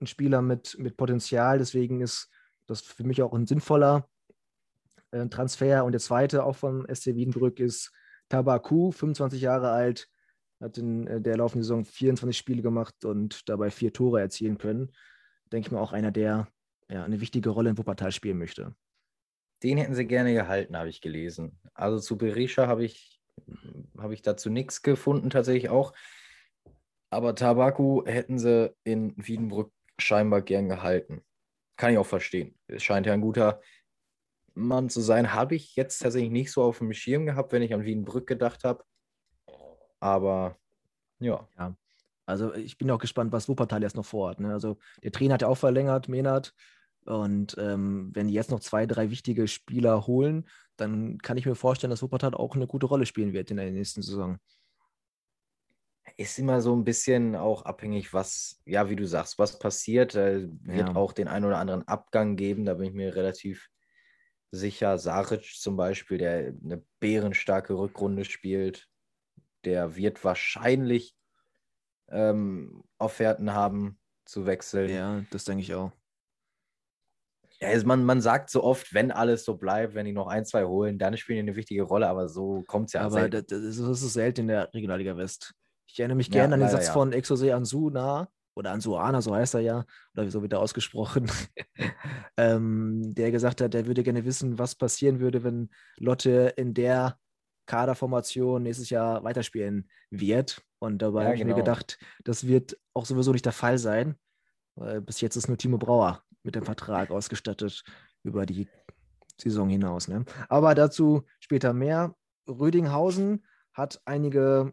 ein Spieler mit, mit Potenzial. Deswegen ist das für mich auch ein sinnvoller äh, Transfer. Und der zweite, auch vom SC Wiedenbrück, ist Tabaku, 25 Jahre alt, hat in äh, der laufenden Saison 24 Spiele gemacht und dabei vier Tore erzielen können. Denke ich mal auch einer, der ja, eine wichtige Rolle in Wuppertal spielen möchte.
Den hätten sie gerne gehalten, habe ich gelesen. Also zu Berisha habe ich, hab ich dazu nichts gefunden, tatsächlich auch. Aber Tabaku hätten sie in Wiedenbrück scheinbar gern gehalten. Kann ich auch verstehen. Es scheint ja ein guter Mann zu sein. Habe ich jetzt tatsächlich nicht so auf dem Schirm gehabt, wenn ich an Wienbrück gedacht habe. Aber ja. ja.
Also ich bin auch gespannt, was Wuppertal jetzt noch vorhat. Ne? Also der Trainer hat ja auch verlängert, Menard. Und ähm, wenn die jetzt noch zwei, drei wichtige Spieler holen, dann kann ich mir vorstellen, dass Wuppertal auch eine gute Rolle spielen wird in der nächsten Saison
ist immer so ein bisschen auch abhängig, was, ja, wie du sagst, was passiert. Äh, wird ja. auch den einen oder anderen Abgang geben, da bin ich mir relativ sicher. Saric zum Beispiel, der eine bärenstarke Rückrunde spielt, der wird wahrscheinlich ähm, Offerten haben zu wechseln.
Ja, das denke ich auch.
Ja, also man, man sagt so oft, wenn alles so bleibt, wenn die noch ein, zwei holen, dann spielen die eine wichtige Rolle, aber so kommt es ja
Aber das, das, ist, das ist selten in der Regionalliga West. Ich erinnere mich gerne ja, an den Satz ja. von Exose Ansuna oder Ansuana, so heißt er ja, oder so wird er ausgesprochen, ähm, der gesagt hat, er würde gerne wissen, was passieren würde, wenn Lotte in der Kaderformation nächstes Jahr weiterspielen wird. Und dabei ja, habe ich genau. mir gedacht, das wird auch sowieso nicht der Fall sein, weil bis jetzt ist nur Timo Brauer mit dem Vertrag ausgestattet über die Saison hinaus. Ne? Aber dazu später mehr. Rödinghausen hat einige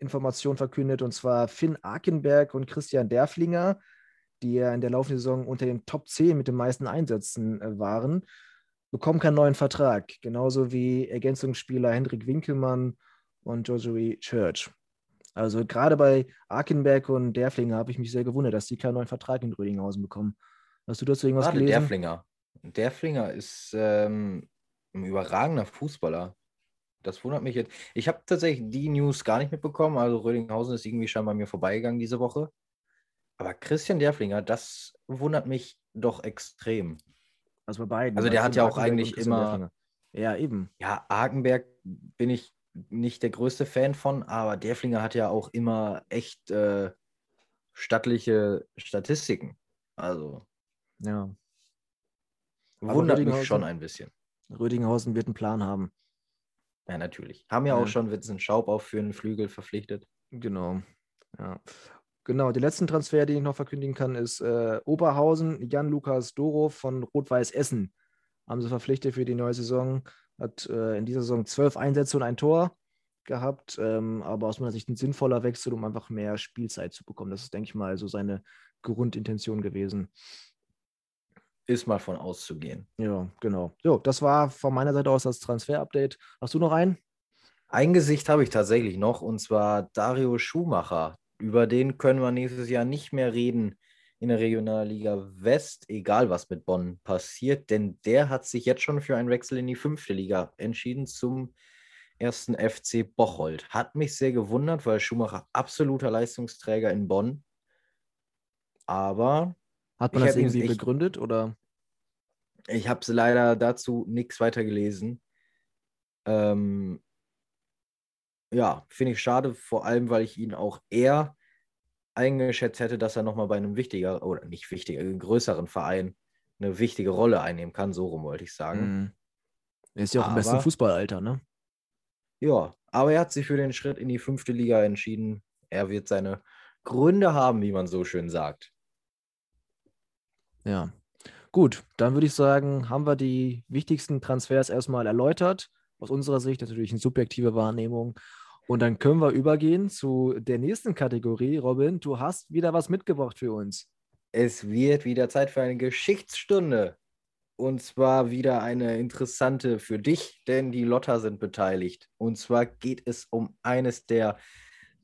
Informationen verkündet, und zwar Finn Akenberg und Christian Derflinger, die ja in der laufenden Saison unter den Top 10 mit den meisten Einsätzen äh, waren, bekommen keinen neuen Vertrag. Genauso wie Ergänzungsspieler Hendrik Winkelmann und Joshua Church. Also gerade bei Akenberg und Derflinger habe ich mich sehr gewundert, dass die keinen neuen Vertrag in Rödinghausen bekommen. Hast du dazu irgendwas Gerade gelesen?
Derflinger. Derflinger ist ähm, ein überragender Fußballer. Das wundert mich jetzt. Ich habe tatsächlich die News gar nicht mitbekommen. Also Rödinghausen ist irgendwie schon bei mir vorbeigegangen diese Woche. Aber Christian Derflinger, das wundert mich doch extrem.
Also bei beiden.
Also der hat ja auch eigentlich immer.
Ja, eben.
Ja, Argenberg bin ich nicht der größte Fan von, aber Derflinger hat ja auch immer echt äh, stattliche Statistiken. Also.
Ja.
Wundert mich schon ein bisschen.
Rödinghausen wird einen Plan haben.
Ja, natürlich. Haben ja, ja. auch schon Vincent Schaub auch für einen Flügel verpflichtet.
Genau. Ja. Genau, den letzten Transfer, den ich noch verkündigen kann, ist äh, Oberhausen, Jan-Lukas Doro von Rot-Weiß Essen. Haben sie verpflichtet für die neue Saison. Hat äh, in dieser Saison zwölf Einsätze und ein Tor gehabt, ähm, aber aus meiner Sicht ein sinnvoller Wechsel, um einfach mehr Spielzeit zu bekommen. Das ist, denke ich mal, so seine Grundintention gewesen.
Ist mal von auszugehen.
Ja, genau. So, das war von meiner Seite aus das Transfer-Update. Hast du noch einen?
Ein Gesicht habe ich tatsächlich noch, und zwar Dario Schumacher. Über den können wir nächstes Jahr nicht mehr reden in der Regionalliga West, egal was mit Bonn passiert, denn der hat sich jetzt schon für einen Wechsel in die fünfte Liga entschieden zum ersten FC Bocholt. Hat mich sehr gewundert, weil Schumacher absoluter Leistungsträger in Bonn. Aber.
Hat man das irgendwie ich, begründet oder?
Ich habe leider dazu nichts weiter gelesen. Ähm, ja, finde ich schade, vor allem, weil ich ihn auch eher eingeschätzt hätte, dass er nochmal bei einem wichtiger oder nicht wichtiger, größeren Verein eine wichtige Rolle einnehmen kann. So rum wollte ich sagen. Mhm.
Er ist ja auch aber, im besten Fußballalter, ne?
Ja, aber er hat sich für den Schritt in die fünfte Liga entschieden. Er wird seine Gründe haben, wie man so schön sagt.
Ja. Gut, dann würde ich sagen, haben wir die wichtigsten Transfers erstmal erläutert. Aus unserer Sicht natürlich eine subjektive Wahrnehmung. Und dann können wir übergehen zu der nächsten Kategorie. Robin, du hast wieder was mitgebracht für uns.
Es wird wieder Zeit für eine Geschichtsstunde. Und zwar wieder eine interessante für dich, denn die Lotter sind beteiligt. Und zwar geht es um eines der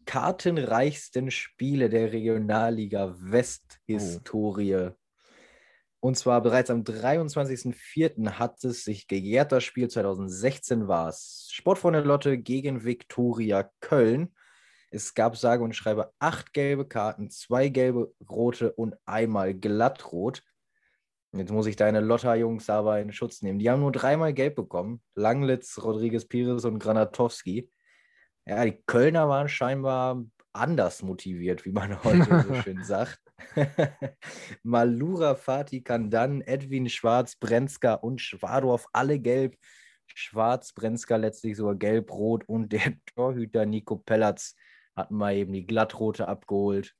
kartenreichsten Spiele der Regionalliga West-Historie. Oh. Und zwar bereits am 23.04. hat es sich gejährt, das Spiel 2016 war es. Sportfreunde Lotte gegen Viktoria Köln. Es gab sage und schreibe acht gelbe Karten, zwei gelbe, rote und einmal glattrot. Jetzt muss ich deine Lotta-Jungs aber in Schutz nehmen. Die haben nur dreimal gelb bekommen. Langlitz, Rodriguez Pires und Granatowski. Ja, die Kölner waren scheinbar anders motiviert, wie man heute so schön sagt. Malura Fatih Kandan, Edwin Schwarz, Brenzka und Schwadorf, alle gelb. Schwarz, Brenzka letztlich sogar gelb-rot und der Torhüter Nico Pellatz hat mal eben die glattrote abgeholt.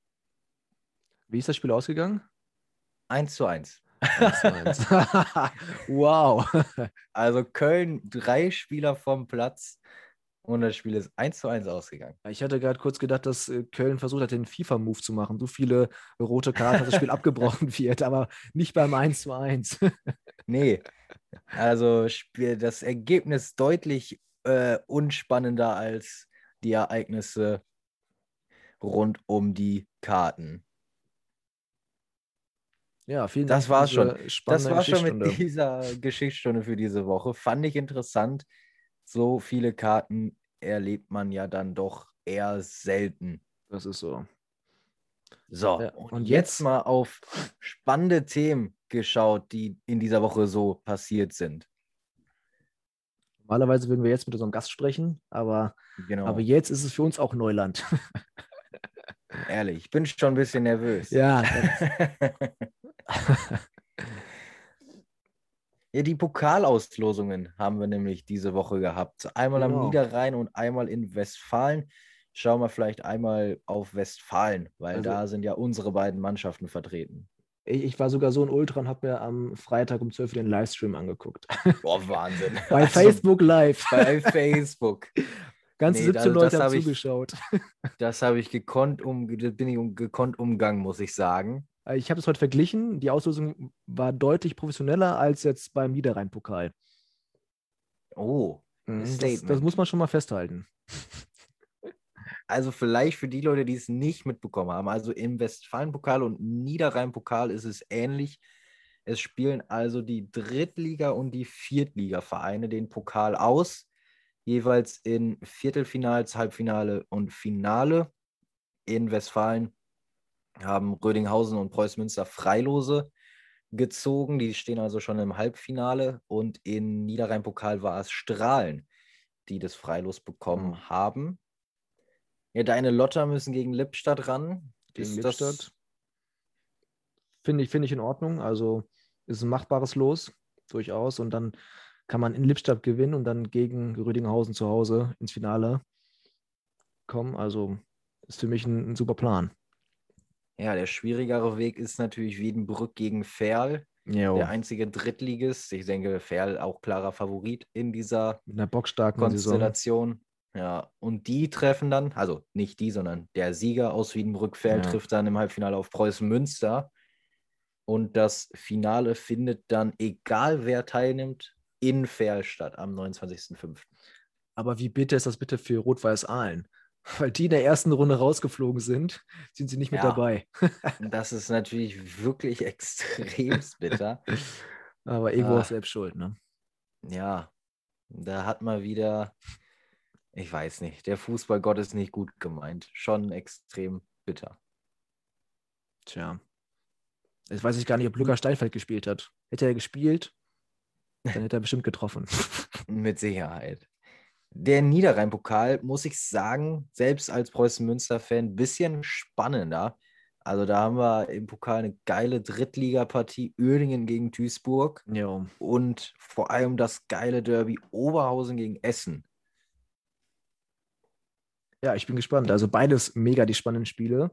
Wie ist das Spiel ausgegangen?
1 zu 1.
1 zu 1. wow.
Also Köln, drei Spieler vom Platz und das Spiel ist 1 zu 1 ausgegangen.
Ich hatte gerade kurz gedacht, dass äh, Köln versucht hat, den FIFA-Move zu machen. So viele rote Karten, dass das Spiel abgebrochen wird, aber nicht beim 1 zu 1.
nee. Also das Ergebnis deutlich äh, unspannender als die Ereignisse rund um die Karten.
Ja, vielen Dank.
Das war's schon. Das war schon mit dieser Geschichtsstunde für diese Woche. Fand ich interessant. So viele Karten erlebt man ja dann doch eher selten.
Das ist so.
So,
Ja,
und,
und
jetzt
jetzt-
mal auf spannende Themen geschaut, die in dieser Woche so passiert sind.
Normalerweise würden wir jetzt mit unserem Gast sprechen, aber,
Genau,
aber jetzt ist es für uns auch Neuland.
ehrlich, ich bin schon ein bisschen nervös.
ja,
Ja, die Pokalauslosungen haben wir nämlich diese Woche gehabt. Einmal am
Genau.
Niederrhein und einmal in Westfalen. Schauen wir vielleicht einmal auf Westfalen, weil
Also-
da sind ja unsere beiden Mannschaften vertreten.
ich, ich war sogar so ein Ultra und habe mir am Freitag um 12 Uhr den Livestream angeguckt.
Boah, Wahnsinn.
Bei
Also,
Facebook Live.
Bei Facebook.
Ganze
Nee,
17
also
Leute haben
hab ich-
zugeschaut.
Das habe ich gekonnt um, bin ich um, gekonnt umgangen, muss ich sagen.
Äh, Ich habe es heute verglichen. Die Auslosung war deutlich professioneller als jetzt beim Niederrhein-Pokal.
Oh,
Das, das muss man schon mal festhalten.
also vielleicht für die Leute, die es nicht mitbekommen haben. Also im Westfalen-Pokal und Niederrhein-Pokal ist es ähnlich. Es spielen also die Drittliga- und die Viertliga-Vereine den Pokal aus, jeweils in Viertelfinals, Halbfinale und Finale. In Westfalen haben Rödinghausen und Preuß Münster Freilose gezogen. Die stehen also schon im Halbfinale. Und in Niederrhein-Pokal war es Strahlen, die das Freilos bekommen haben. Ja, deine Lotter müssen gegen Lippstadt ran.
Gegen
Ist
Lippstadt. Finde ich, finde ich in Ordnung. Also ist ein machbares Los, durchaus. Und dann kann man in Lippstadt gewinnen und dann gegen Rödinghausen zu Hause ins Finale kommen. Also ist für mich ein, ein super Plan.
Ja, der schwierigere Weg ist natürlich Wiedenbrück gegen Ferl,
Ja,
der einzige Drittligist. Ich denke, Ferl auch klarer Favorit in dieser
mit einer bockstarken Saison.
Konstellation. Ja, und die treffen dann, also nicht die, sondern der Sieger aus Wiedenbrück-Ferl
Ja.
trifft dann im Halbfinale auf Preußen Münster. Und das Finale findet dann, egal wer teilnimmt, in Ferl statt am 29.05.
Aber wie bitter ist das bitte für Rot-Weiß Aalen? Weil die in der ersten Runde rausgeflogen sind, sind sie nicht mit
Ja.
dabei.
Das ist natürlich wirklich extremst bitter.
Aber irgendwo
Ah.
auch selbst schuld, ne?
Ja, da hat man wieder, ich weiß nicht, der Fußballgott ist nicht gut gemeint. Schon extrem bitter.
Tja. Jetzt weiß ich gar nicht, ob Lukas Steinfeld gespielt hat. Hätte er gespielt, dann hätte er bestimmt getroffen.
Mit Sicherheit. Der Niederrhein-Pokal, muss ich sagen, selbst als Preußen-Münster-Fan, ein bisschen spannender. Also da haben wir im Pokal eine geile Drittligapartie Uerdingen gegen Duisburg
Jo.
und vor allem das geile Derby Oberhausen gegen Essen.
Ja, ich bin gespannt. Also beides mega die spannenden Spiele.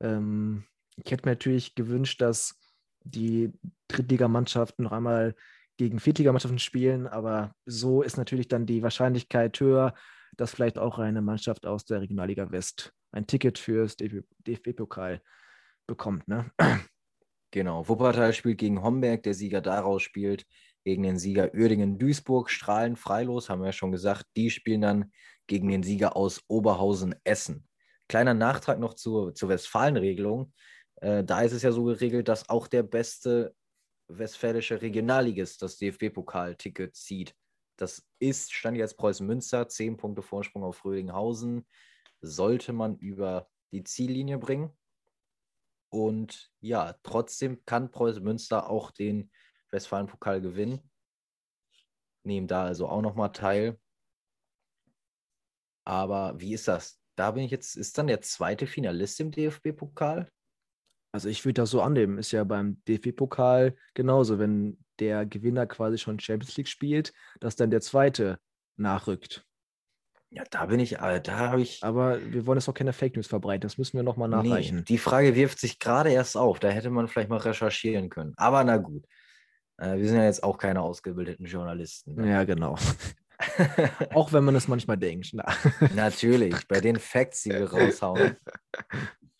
Ähm, ich hätte mir natürlich gewünscht, dass die Drittligamannschaften noch einmal gegen Viertligamannschaften spielen, aber so ist natürlich dann die Wahrscheinlichkeit höher, dass vielleicht auch eine Mannschaft aus der Regionalliga West ein Ticket fürs DFB-Pokal bekommt. Ne?
Genau, Wuppertal spielt gegen Homberg, der Sieger daraus spielt gegen den Sieger Uerdingen-Duisburg, Strahlen, Freilos, haben wir ja schon gesagt, die spielen dann gegen den Sieger aus Oberhausen-Essen. Kleiner Nachtrag noch zur, zur Westfalen-Regelung. Äh, da ist es ja so geregelt, dass auch der beste westfälische Regionalligist das DFB-Pokal-Ticket zieht. Das ist, stand jetzt Preußen Münster, 10 Punkte Vorsprung auf Rödinghausen. Sollte man über die Ziellinie bringen. Und ja, trotzdem kann Preußen Münster auch den Westfalen-Pokal gewinnen. Nehmen da also auch nochmal teil. Aber wie ist das? Da bin ich jetzt, ist dann der zweite Finalist im DFB-Pokal?
Also ich würde das so annehmen. Ist ja beim DFB-Pokal genauso, wenn der Gewinner quasi schon Champions League spielt, dass dann der zweite nachrückt.
Ja, da bin ich, äh, da habe ich.
Aber wir wollen jetzt auch keine Fake News verbreiten. Das müssen wir nochmal
Nee,
nachreichen.
die Frage wirft sich gerade erst auf. Da hätte man vielleicht mal recherchieren können. Aber na gut. Äh, wir sind ja jetzt auch keine ausgebildeten Journalisten. ne?
Ja, genau. auch wenn man es manchmal denkt. Na.
Natürlich, bei den Facts, die wir raushauen,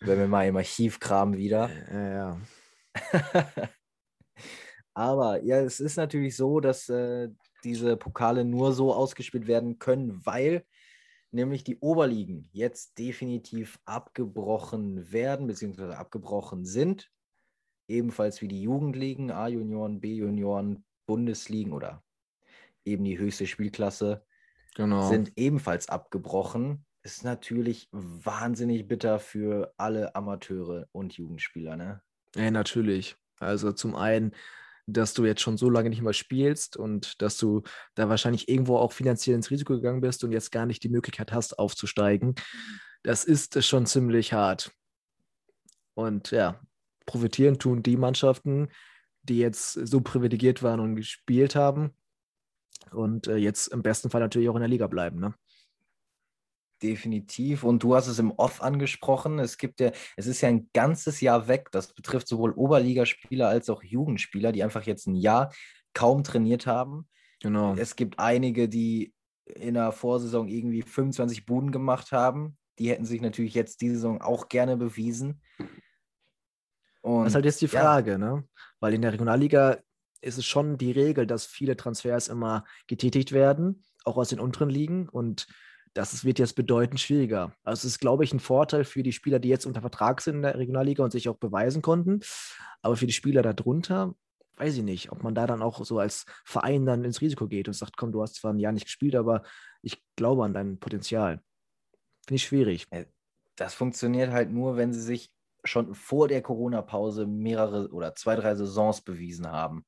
wenn wir mal im Archiv kramen wieder.
Ja, ja.
Aber ja, es ist natürlich so, dass äh, diese Pokale nur so ausgespielt werden können, weil nämlich die Oberligen jetzt definitiv abgebrochen werden, beziehungsweise abgebrochen sind. ebenfalls wie die Jugendligen, A-Junioren, B-Junioren, Bundesligen oder eben die höchste Spielklasse, genau. sind ebenfalls abgebrochen. Ist natürlich wahnsinnig bitter für alle Amateure und Jugendspieler, ne?
Ja, natürlich. Also zum einen, dass du jetzt schon so lange nicht mehr spielst und dass du da wahrscheinlich irgendwo auch finanziell ins Risiko gegangen bist und jetzt gar nicht die Möglichkeit hast, aufzusteigen. Das ist schon ziemlich hart. Und ja, profitieren tun die Mannschaften, die jetzt so privilegiert waren und gespielt haben und äh, jetzt im besten Fall natürlich auch in der Liga bleiben. Ne?
Definitiv. Und du hast es im Off angesprochen. Es gibt ja, es ist ja ein ganzes Jahr weg. Das betrifft sowohl Oberligaspieler als auch Jugendspieler, die einfach jetzt ein Jahr kaum trainiert haben. Genau. Es gibt einige, die in der Vorsaison irgendwie 25 Buden gemacht haben. Die hätten sich natürlich jetzt diese Saison auch gerne bewiesen.
Und, das ist halt jetzt die Frage, ja. ne? Weil in der Regionalliga ist es schon die Regel, dass viele Transfers immer getätigt werden, auch aus den unteren Ligen. Und das wird jetzt bedeutend schwieriger. Also es ist, glaube ich, ein Vorteil für die Spieler, die jetzt unter Vertrag sind in der Regionalliga und sich auch beweisen konnten. Aber für die Spieler darunter, weiß ich nicht, ob man da dann auch so als Verein dann ins Risiko geht und sagt, komm, du hast zwar ein Jahr nicht gespielt, aber ich glaube an dein Potenzial. Finde ich schwierig. Äh,
das funktioniert halt nur, wenn sie sich schon vor der Corona-Pause mehrere oder zwei, drei Saisons bewiesen haben.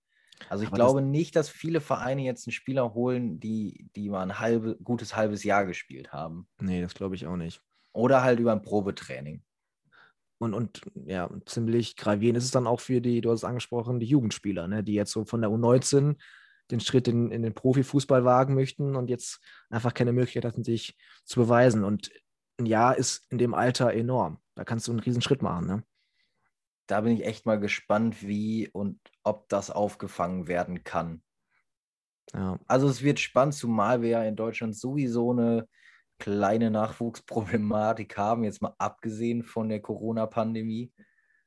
Also ich Aber glaube das nicht, dass viele Vereine jetzt einen Spieler holen, die, die mal ein halbe, gutes halbes Jahr gespielt haben.
Nee, das glaube ich auch nicht.
Oder halt über ein Probetraining.
Und, und ja, ziemlich gravierend ist es dann auch für die, du hast es angesprochen, die Jugendspieler, ne, die jetzt so von der U19 den Schritt in, in den Profifußball wagen möchten und jetzt einfach keine Möglichkeit hatten, sich zu beweisen. Und ein Jahr ist in dem Alter enorm. Da kannst du einen riesen Schritt machen. Ne?
Da bin ich echt mal gespannt, wie und ob das aufgefangen werden kann. Ja. Also es wird spannend, zumal wir ja in Deutschland sowieso eine kleine Nachwuchsproblematik haben, jetzt mal abgesehen von der Corona-Pandemie.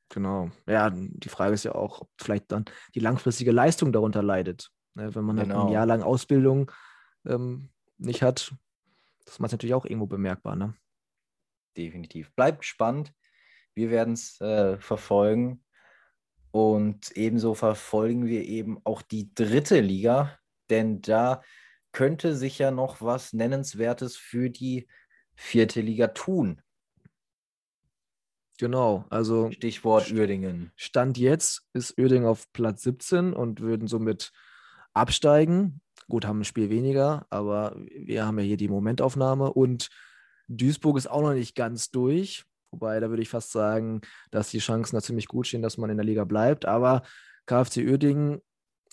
Genau. Ja, die Frage ist ja auch, ob vielleicht dann die langfristige Leistung darunter leidet. Ne, wenn man genau. halt ein genau. Jahr lang Ausbildung ähm, nicht hat, das macht natürlich auch irgendwo bemerkbar. Ne?
definitiv. Bleibt spannend. Wir werden es äh, verfolgen. Und ebenso verfolgen wir eben auch die dritte Liga, denn da könnte sich ja noch was Nennenswertes für die vierte Liga tun.
Genau, also
Stichwort Uerdingen.
Stand jetzt ist Uerdingen auf Platz 17 und würden somit absteigen. Gut, haben ein Spiel weniger, aber wir haben ja hier die Momentaufnahme und Duisburg ist auch noch nicht ganz durch. Wobei, da würde ich fast sagen, dass die Chancen da ziemlich gut stehen, dass man in der Liga bleibt. Aber KfC Uerdingen,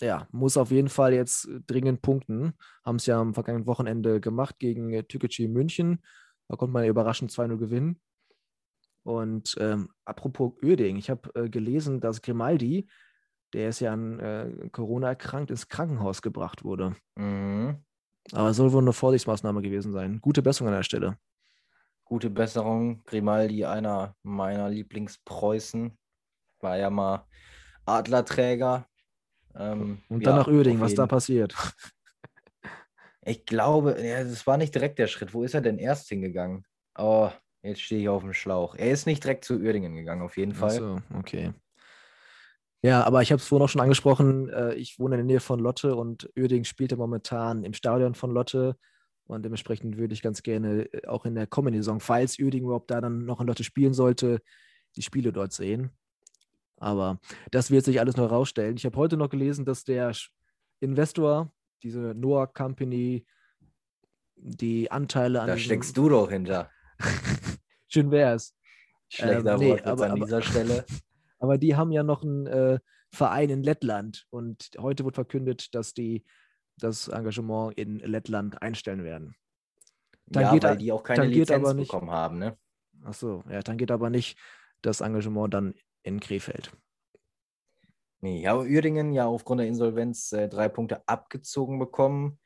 ja, muss auf jeden Fall jetzt dringend punkten. Haben es ja am vergangenen Wochenende gemacht gegen Tükeci München. Da konnte man ja überraschend 2-0 gewinnen. Und ähm, apropos Uerdingen, ich habe äh, gelesen, dass Grimaldi, der ist ja an äh, Corona erkrankt, ins Krankenhaus gebracht wurde. Mhm. Aber soll wohl eine Vorsichtsmaßnahme gewesen sein. Gute Besserung an der Stelle
gute Besserung. Grimaldi, einer meiner Lieblingspreußen, war ja mal Adlerträger.
Ähm, Und dann ja, nach Öding, was da passiert.
Ich glaube, es war nicht direkt der Schritt. Wo ist er denn erst hingegangen? Oh, jetzt stehe ich auf dem Schlauch. Er ist nicht direkt zu Uerdingen gegangen, auf jeden Fall. Ach
so, okay. Ja, aber ich habe es vorhin auch schon angesprochen. Äh, ich wohne in der Nähe von Lotte und Uerdingen spielte momentan im Stadion von Lotte. Und dementsprechend würde ich ganz gerne äh, auch in der kommenden Saison, falls Uerdingen überhaupt da dann noch in Lotte spielen sollte, die Spiele dort sehen. Aber das wird sich alles noch herausstellen. Ich habe heute noch gelesen, dass der Investor, diese Noah Company, die Anteile an.
Da steckst du doch hinter.
Schön wär's.
Schlechter ähm, nee, Wort aber, an dieser aber, Stelle.
Aber die haben ja noch einen äh, Verein in Lettland und heute wird verkündet, dass die das Engagement in Lettland einstellen werden.
Tangiert, ja, weil die auch keine Lizenz nicht, bekommen haben, ne?
Ach so, ja, dann geht aber nicht das Engagement dann in Krefeld.
Nee, ja, Uerdingen ja aufgrund der Insolvenz äh, drei Punkte abgezogen bekommen,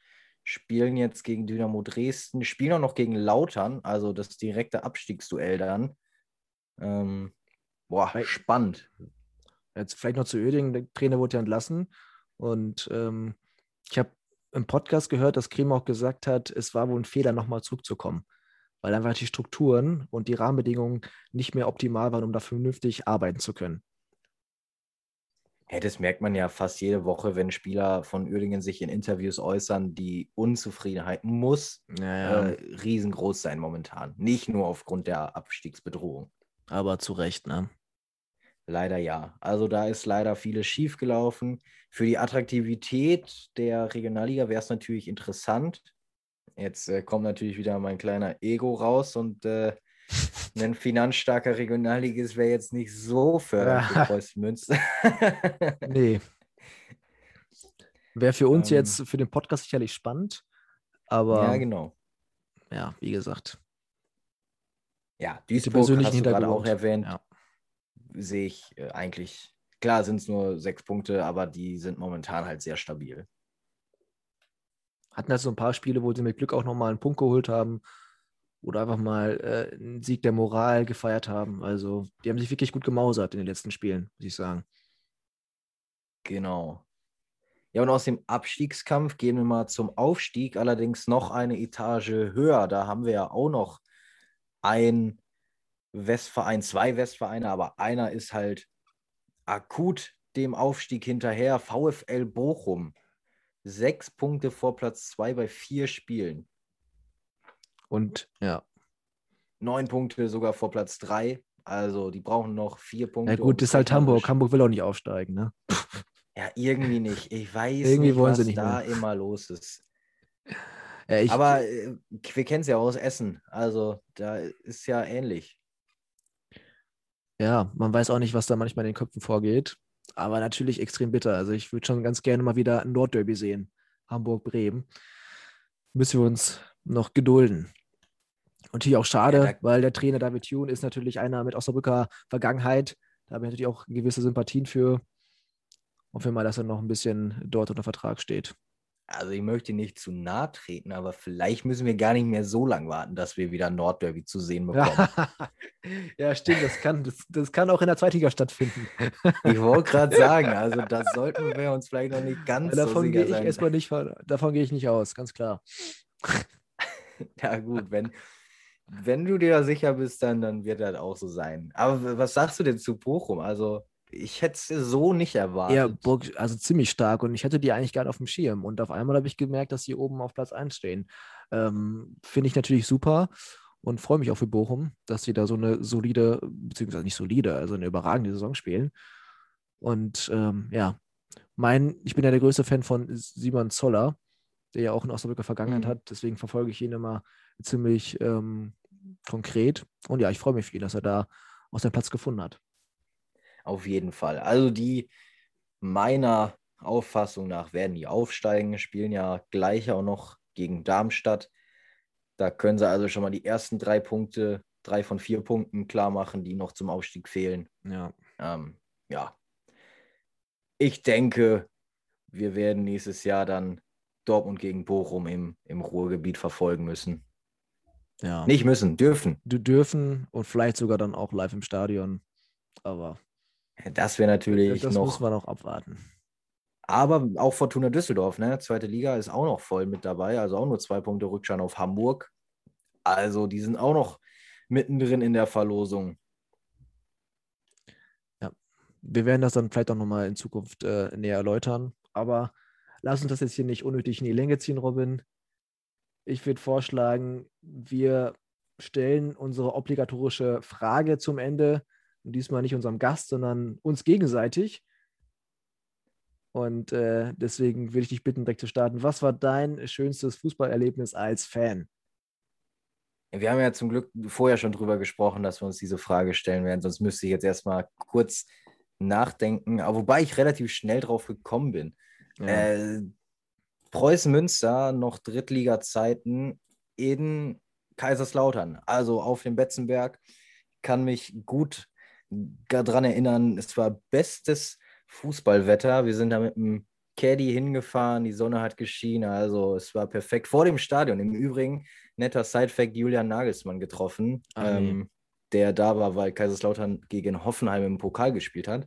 spielen jetzt gegen Dynamo Dresden, spielen auch noch gegen Lautern, also das direkte Abstiegsduell dann. Ähm, boah, vielleicht, spannend.
Jetzt vielleicht noch zu Uerdingen, der Trainer wurde ja entlassen und ähm, ich habe im Podcast gehört, dass Kremer auch gesagt hat, es war wohl ein Fehler, nochmal zurückzukommen, weil einfach die Strukturen und die Rahmenbedingungen nicht mehr optimal waren, um da vernünftig arbeiten zu können.
Ja, das merkt man ja fast jede Woche, wenn Spieler von Uerdingen sich in Interviews äußern. Die Unzufriedenheit muss
Ja, ja.
äh, riesengroß sein momentan. Nicht nur aufgrund der Abstiegsbedrohung.
Aber zu Recht, ne?
Leider ja. Also da ist leider vieles schiefgelaufen. Für die Attraktivität der Regionalliga wäre es natürlich interessant. Jetzt äh, kommt natürlich wieder mein kleiner Ego raus und äh, ein finanzstarker Regionalligist wäre jetzt nicht so fördernd für Preußen Münster.
Nee. Wäre für uns
Ähm.
jetzt für den Podcast sicherlich spannend, aber
ja, genau.
ja, wie gesagt,
Ja,
die
Duisburg
persönlichen
hast du gerade auch erwähnt.
ja.
Sehe ich äh, eigentlich. Klar sind es nur sechs Punkte, aber die sind momentan halt sehr stabil.
hatten halt so ein paar Spiele, wo sie mit Glück auch nochmal einen Punkt geholt haben oder einfach mal äh, einen Sieg der Moral gefeiert haben. Also die haben sich wirklich gut gemausert in den letzten Spielen, muss ich sagen.
Genau. Ja, und aus dem Abstiegskampf gehen wir mal zum Aufstieg, allerdings noch eine Etage höher. Da haben wir ja auch noch ein Westverein, zwei Westvereine, aber einer ist halt akut dem Aufstieg hinterher. VfL Bochum. Sechs Punkte vor Platz zwei bei vier Spielen.
Und ja,
Neun Punkte sogar vor Platz drei. Also die brauchen noch vier Punkte.
ja gut,
um
das ist halt Hamburg. Hamburg will auch nicht aufsteigen, ne?
Ja, irgendwie nicht. Ich weiß
Irgendwie
nicht,
wollen
was
sie nicht
da
mehr.
immer los ist.
Ja, ich,
Aber äh, wir kennen es ja aus Essen. Also da ist ja ähnlich.
Ja, man weiß auch nicht, was da manchmal in den Köpfen vorgeht. Aber natürlich extrem bitter. Also ich würde schon ganz gerne mal wieder ein Nordderby sehen. Hamburg-Bremen. Müssen wir uns noch gedulden. Und natürlich auch schade,
Ja,
weil der Trainer David Thune ist natürlich einer mit Osnabrücker Vergangenheit. Da habe ich natürlich auch gewisse Sympathien für. Hoffen wir mal, dass er noch ein bisschen dort unter Vertrag steht.
Also ich möchte nicht zu nahe treten, aber vielleicht müssen wir gar nicht mehr so lange warten, dass wir wieder Nordderby zu sehen bekommen.
ja, stimmt, das kann, das, das kann auch in der Zweitliga stattfinden.
Ich wollte gerade sagen, also da sollten wir uns vielleicht noch nicht ganz so
davon gehe
sicher
ich
sein.
erstmal nicht, von- davon gehe ich nicht aus, ganz klar.
Ja gut, wenn, wenn du dir da sicher bist, dann, dann wird das auch so sein. Aber was sagst du denn zu Bochum? Also ich hätte es so nicht erwartet.
Ja, Burg, also ziemlich stark und ich hätte die eigentlich gar nicht auf dem Schirm. Und auf einmal habe ich gemerkt, dass sie oben auf Platz 1 stehen. Ähm, Finde ich natürlich super und freue mich auch für Bochum, dass sie da so eine solide, beziehungsweise nicht solide, also eine überragende Saison spielen. Und ähm, ja, mein, ich bin ja der größte Fan von Simon Zoller, der ja auch eine Osnabrücker Vergangenheit
Mhm.
hat. Deswegen verfolge ich ihn immer ziemlich ähm, konkret. Und ja, ich freue mich viel, dass er da auch seinen Platz gefunden hat.
Auf jeden Fall. Also die meiner Auffassung nach werden die aufsteigen, spielen ja gleich auch noch gegen Darmstadt. Da können sie also schon mal die ersten drei Punkte, drei von vier Punkten klar machen, die noch zum Aufstieg fehlen.
Ja.
Ähm, ja. Ich denke, wir werden nächstes Jahr dann Dortmund gegen Bochum im, im Ruhrgebiet verfolgen müssen.
ja.
Nicht müssen, dürfen.
d- dürfen und vielleicht sogar dann auch live im Stadion. Aber
Das wäre natürlich
das
noch.
müssen wir noch abwarten.
Aber auch Fortuna Düsseldorf, ne? Zweite Liga ist auch noch voll mit dabei, also auch nur zwei Punkte Rückstand auf Hamburg. Also die sind auch noch mittendrin in der Verlosung.
Wir werden das dann vielleicht auch nochmal in Zukunft äh, näher erläutern. Aber lass uns das jetzt hier nicht unnötig in die Länge ziehen, Robin. Ich würde vorschlagen, wir stellen unsere obligatorische Frage zum Ende. Und diesmal nicht unserem Gast, sondern uns gegenseitig. Und äh, deswegen würde ich dich bitten, direkt zu starten. Was war dein schönstes Fußballerlebnis als Fan?
Wir haben ja zum Glück vorher schon drüber gesprochen, dass wir uns diese Frage stellen werden, sonst müsste ich jetzt erstmal kurz nachdenken. Aber wobei ich relativ schnell drauf gekommen bin.
Ja.
Äh, Preußen Münster, noch Drittliga-Zeiten in Kaiserslautern, also auf dem Betzenberg. Kann mich gut daran erinnern, es war bestes Fußballwetter. Wir sind da mit dem Caddy hingefahren, die Sonne hat geschienen, also es war perfekt. Vor dem Stadion, im Übrigen, netter Sidefact, Julian Nagelsmann getroffen,
Ah, nee.
ähm, der da war, weil Kaiserslautern gegen Hoffenheim im Pokal gespielt hat.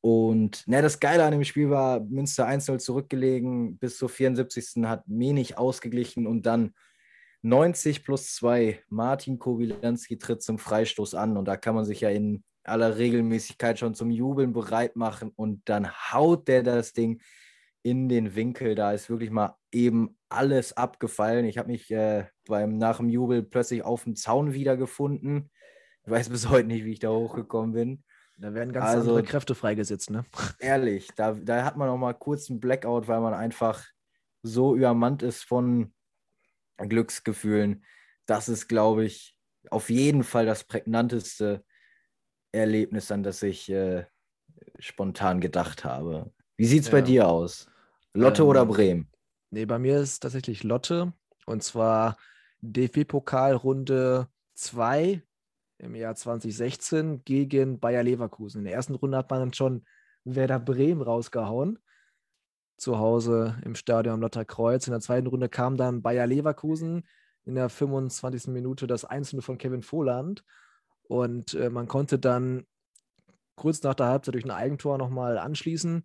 Und na, das Geile an dem Spiel war, Münster 1-0 zurückgelegen, bis zur 74. hat Menig ausgeglichen und dann 90 plus 2, Martin Kowilanski tritt zum Freistoß an und da kann man sich ja in aller Regelmäßigkeit schon zum Jubeln bereit machen und dann haut der das Ding in den Winkel. Da ist wirklich mal eben alles abgefallen. Ich habe mich äh, beim nach dem Jubel plötzlich auf dem Zaun wiedergefunden. Ich weiß bis heute nicht, wie ich da hochgekommen bin.
Da werden ganz also, andere Kräfte freigesetzt, ne?
Ehrlich, da, da hat man auch mal kurz einen Blackout, weil man einfach so übermannt ist von Glücksgefühlen. Das ist, glaube ich, auf jeden Fall das prägnanteste Erlebnis, an das ich äh, spontan gedacht habe. Wie sieht es ja. bei dir aus? Lotte ähm, oder Bremen?
Nee, bei mir ist tatsächlich Lotte. Und zwar DFB-Pokalrunde 2 im Jahr 2016 gegen Bayer Leverkusen. In der ersten Runde hat man dann schon Werder Bremen rausgehauen. Zu Hause im Stadion am Lotterkreuz. In der zweiten Runde kam dann Bayer Leverkusen in der 25. Minute das Einzelne von Kevin Vohland. Und äh, man konnte dann kurz nach der Halbzeit durch ein Eigentor nochmal anschließen.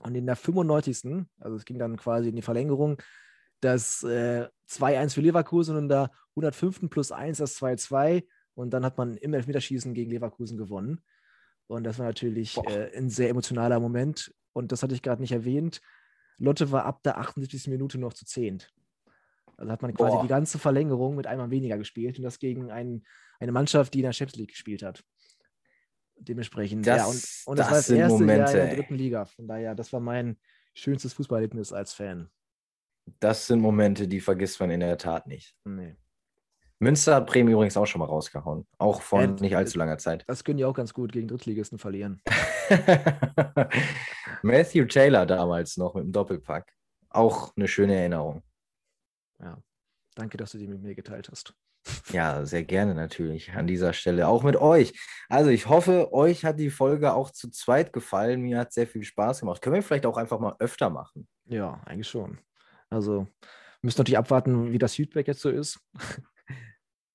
Und in der 95. also es ging dann quasi in die Verlängerung, das äh, 2-1 für Leverkusen und in der 105. plus 1 das 2-2. Und dann hat man im Elfmeterschießen gegen Leverkusen gewonnen. Und das war natürlich äh, ein sehr emotionaler Moment. Und das hatte ich gerade nicht erwähnt. Lotte war ab der 78. Minute noch zu zehnt. Also hat man quasi Boah. die ganze Verlängerung mit einmal weniger gespielt und das gegen ein, eine Mannschaft, die in der Champions League gespielt hat. Dementsprechend,
das,
ja, und, und das, das war das erste Momente, Jahr in der dritten Liga. Von daher, das war mein schönstes Fußballerlebnis als Fan.
Das sind Momente, die vergisst man in der Tat nicht. Nee. Münster hat Bremen übrigens auch schon mal rausgehauen. Auch von ja, nicht allzu langer Zeit.
Das können die auch ganz gut gegen Drittligisten verlieren.
Matthew Taylor damals noch mit dem Doppelpack. Auch eine schöne Erinnerung.
Ja, danke, dass du die mit mir geteilt hast.
Ja, sehr gerne natürlich an dieser Stelle. Auch mit euch. Also ich hoffe, euch hat die Folge auch zu zweit gefallen. Mir hat sehr viel Spaß gemacht. Können wir vielleicht auch einfach mal öfter machen?
Ja, eigentlich schon. Also müssen natürlich abwarten, wie das Feedback jetzt so ist.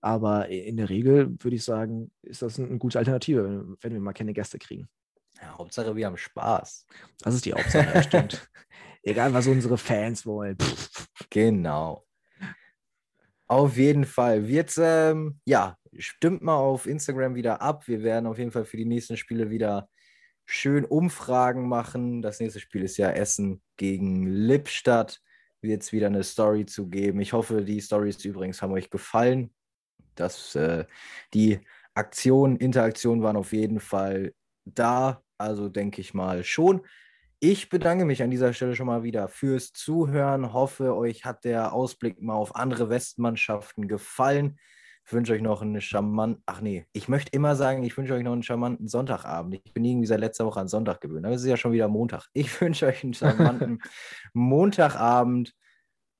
Aber in der Regel würde ich sagen, ist das eine gute Alternative, wenn wir mal keine Gäste kriegen.
Ja, Hauptsache, wir haben Spaß.
Das ist die Hauptsache, ja, stimmt. Egal, was unsere Fans wollen.
Genau. Auf jeden Fall. Wird, ähm, ja, stimmt mal auf Instagram wieder ab. Wir werden auf jeden Fall für die nächsten Spiele wieder schön Umfragen machen. Das nächste Spiel ist ja Essen gegen Lippstadt. Wird es wieder eine Story zu geben. Ich hoffe, die Stories übrigens haben euch gefallen. Das, äh, die Aktionen, Interaktionen waren auf jeden Fall da. Also denke ich mal schon. Ich bedanke mich an dieser Stelle schon mal wieder fürs Zuhören. Hoffe, euch hat der Ausblick mal auf andere Westmannschaften gefallen. Ich wünsche euch noch einen charmanten, ach nee, ich möchte immer sagen, ich wünsche euch noch einen charmanten Sonntagabend. Ich bin irgendwie seit letzter Woche an Sonntag gewöhnt, aber es ist ja schon wieder Montag. Ich wünsche euch einen charmanten Montagabend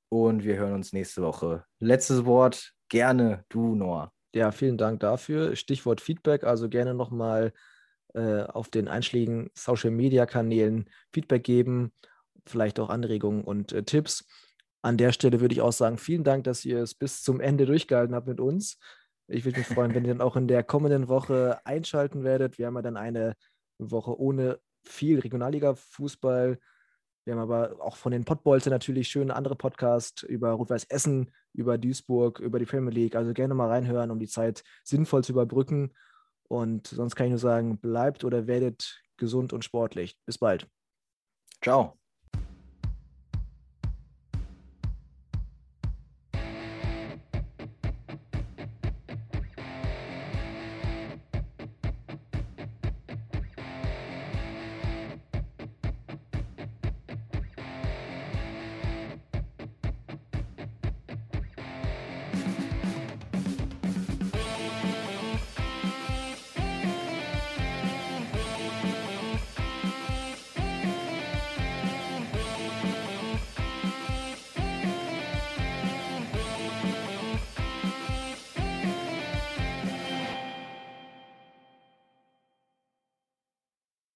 und wir hören uns nächste Woche. Letztes Wort, gerne du, Noah.
Ja, vielen Dank dafür. Stichwort Feedback, also gerne nochmal äh, auf den einschlägigen Social-Media-Kanälen Feedback geben, vielleicht auch Anregungen und äh, Tipps. An der Stelle würde ich auch sagen, vielen Dank, dass ihr es bis zum Ende durchgehalten habt mit uns. Ich würde mich freuen, wenn ihr dann auch in der kommenden Woche einschalten werdet. Wir haben ja dann eine Woche ohne viel Regionalliga-Fußball. Wir haben aber auch von den Pottbolzen natürlich schöne andere Podcasts über Rot-Weiß Essen, über Duisburg, über die Premier League. Also gerne mal reinhören, um die Zeit sinnvoll zu überbrücken. Und sonst kann ich nur sagen, bleibt oder werdet gesund und sportlich. Bis bald.
Ciao.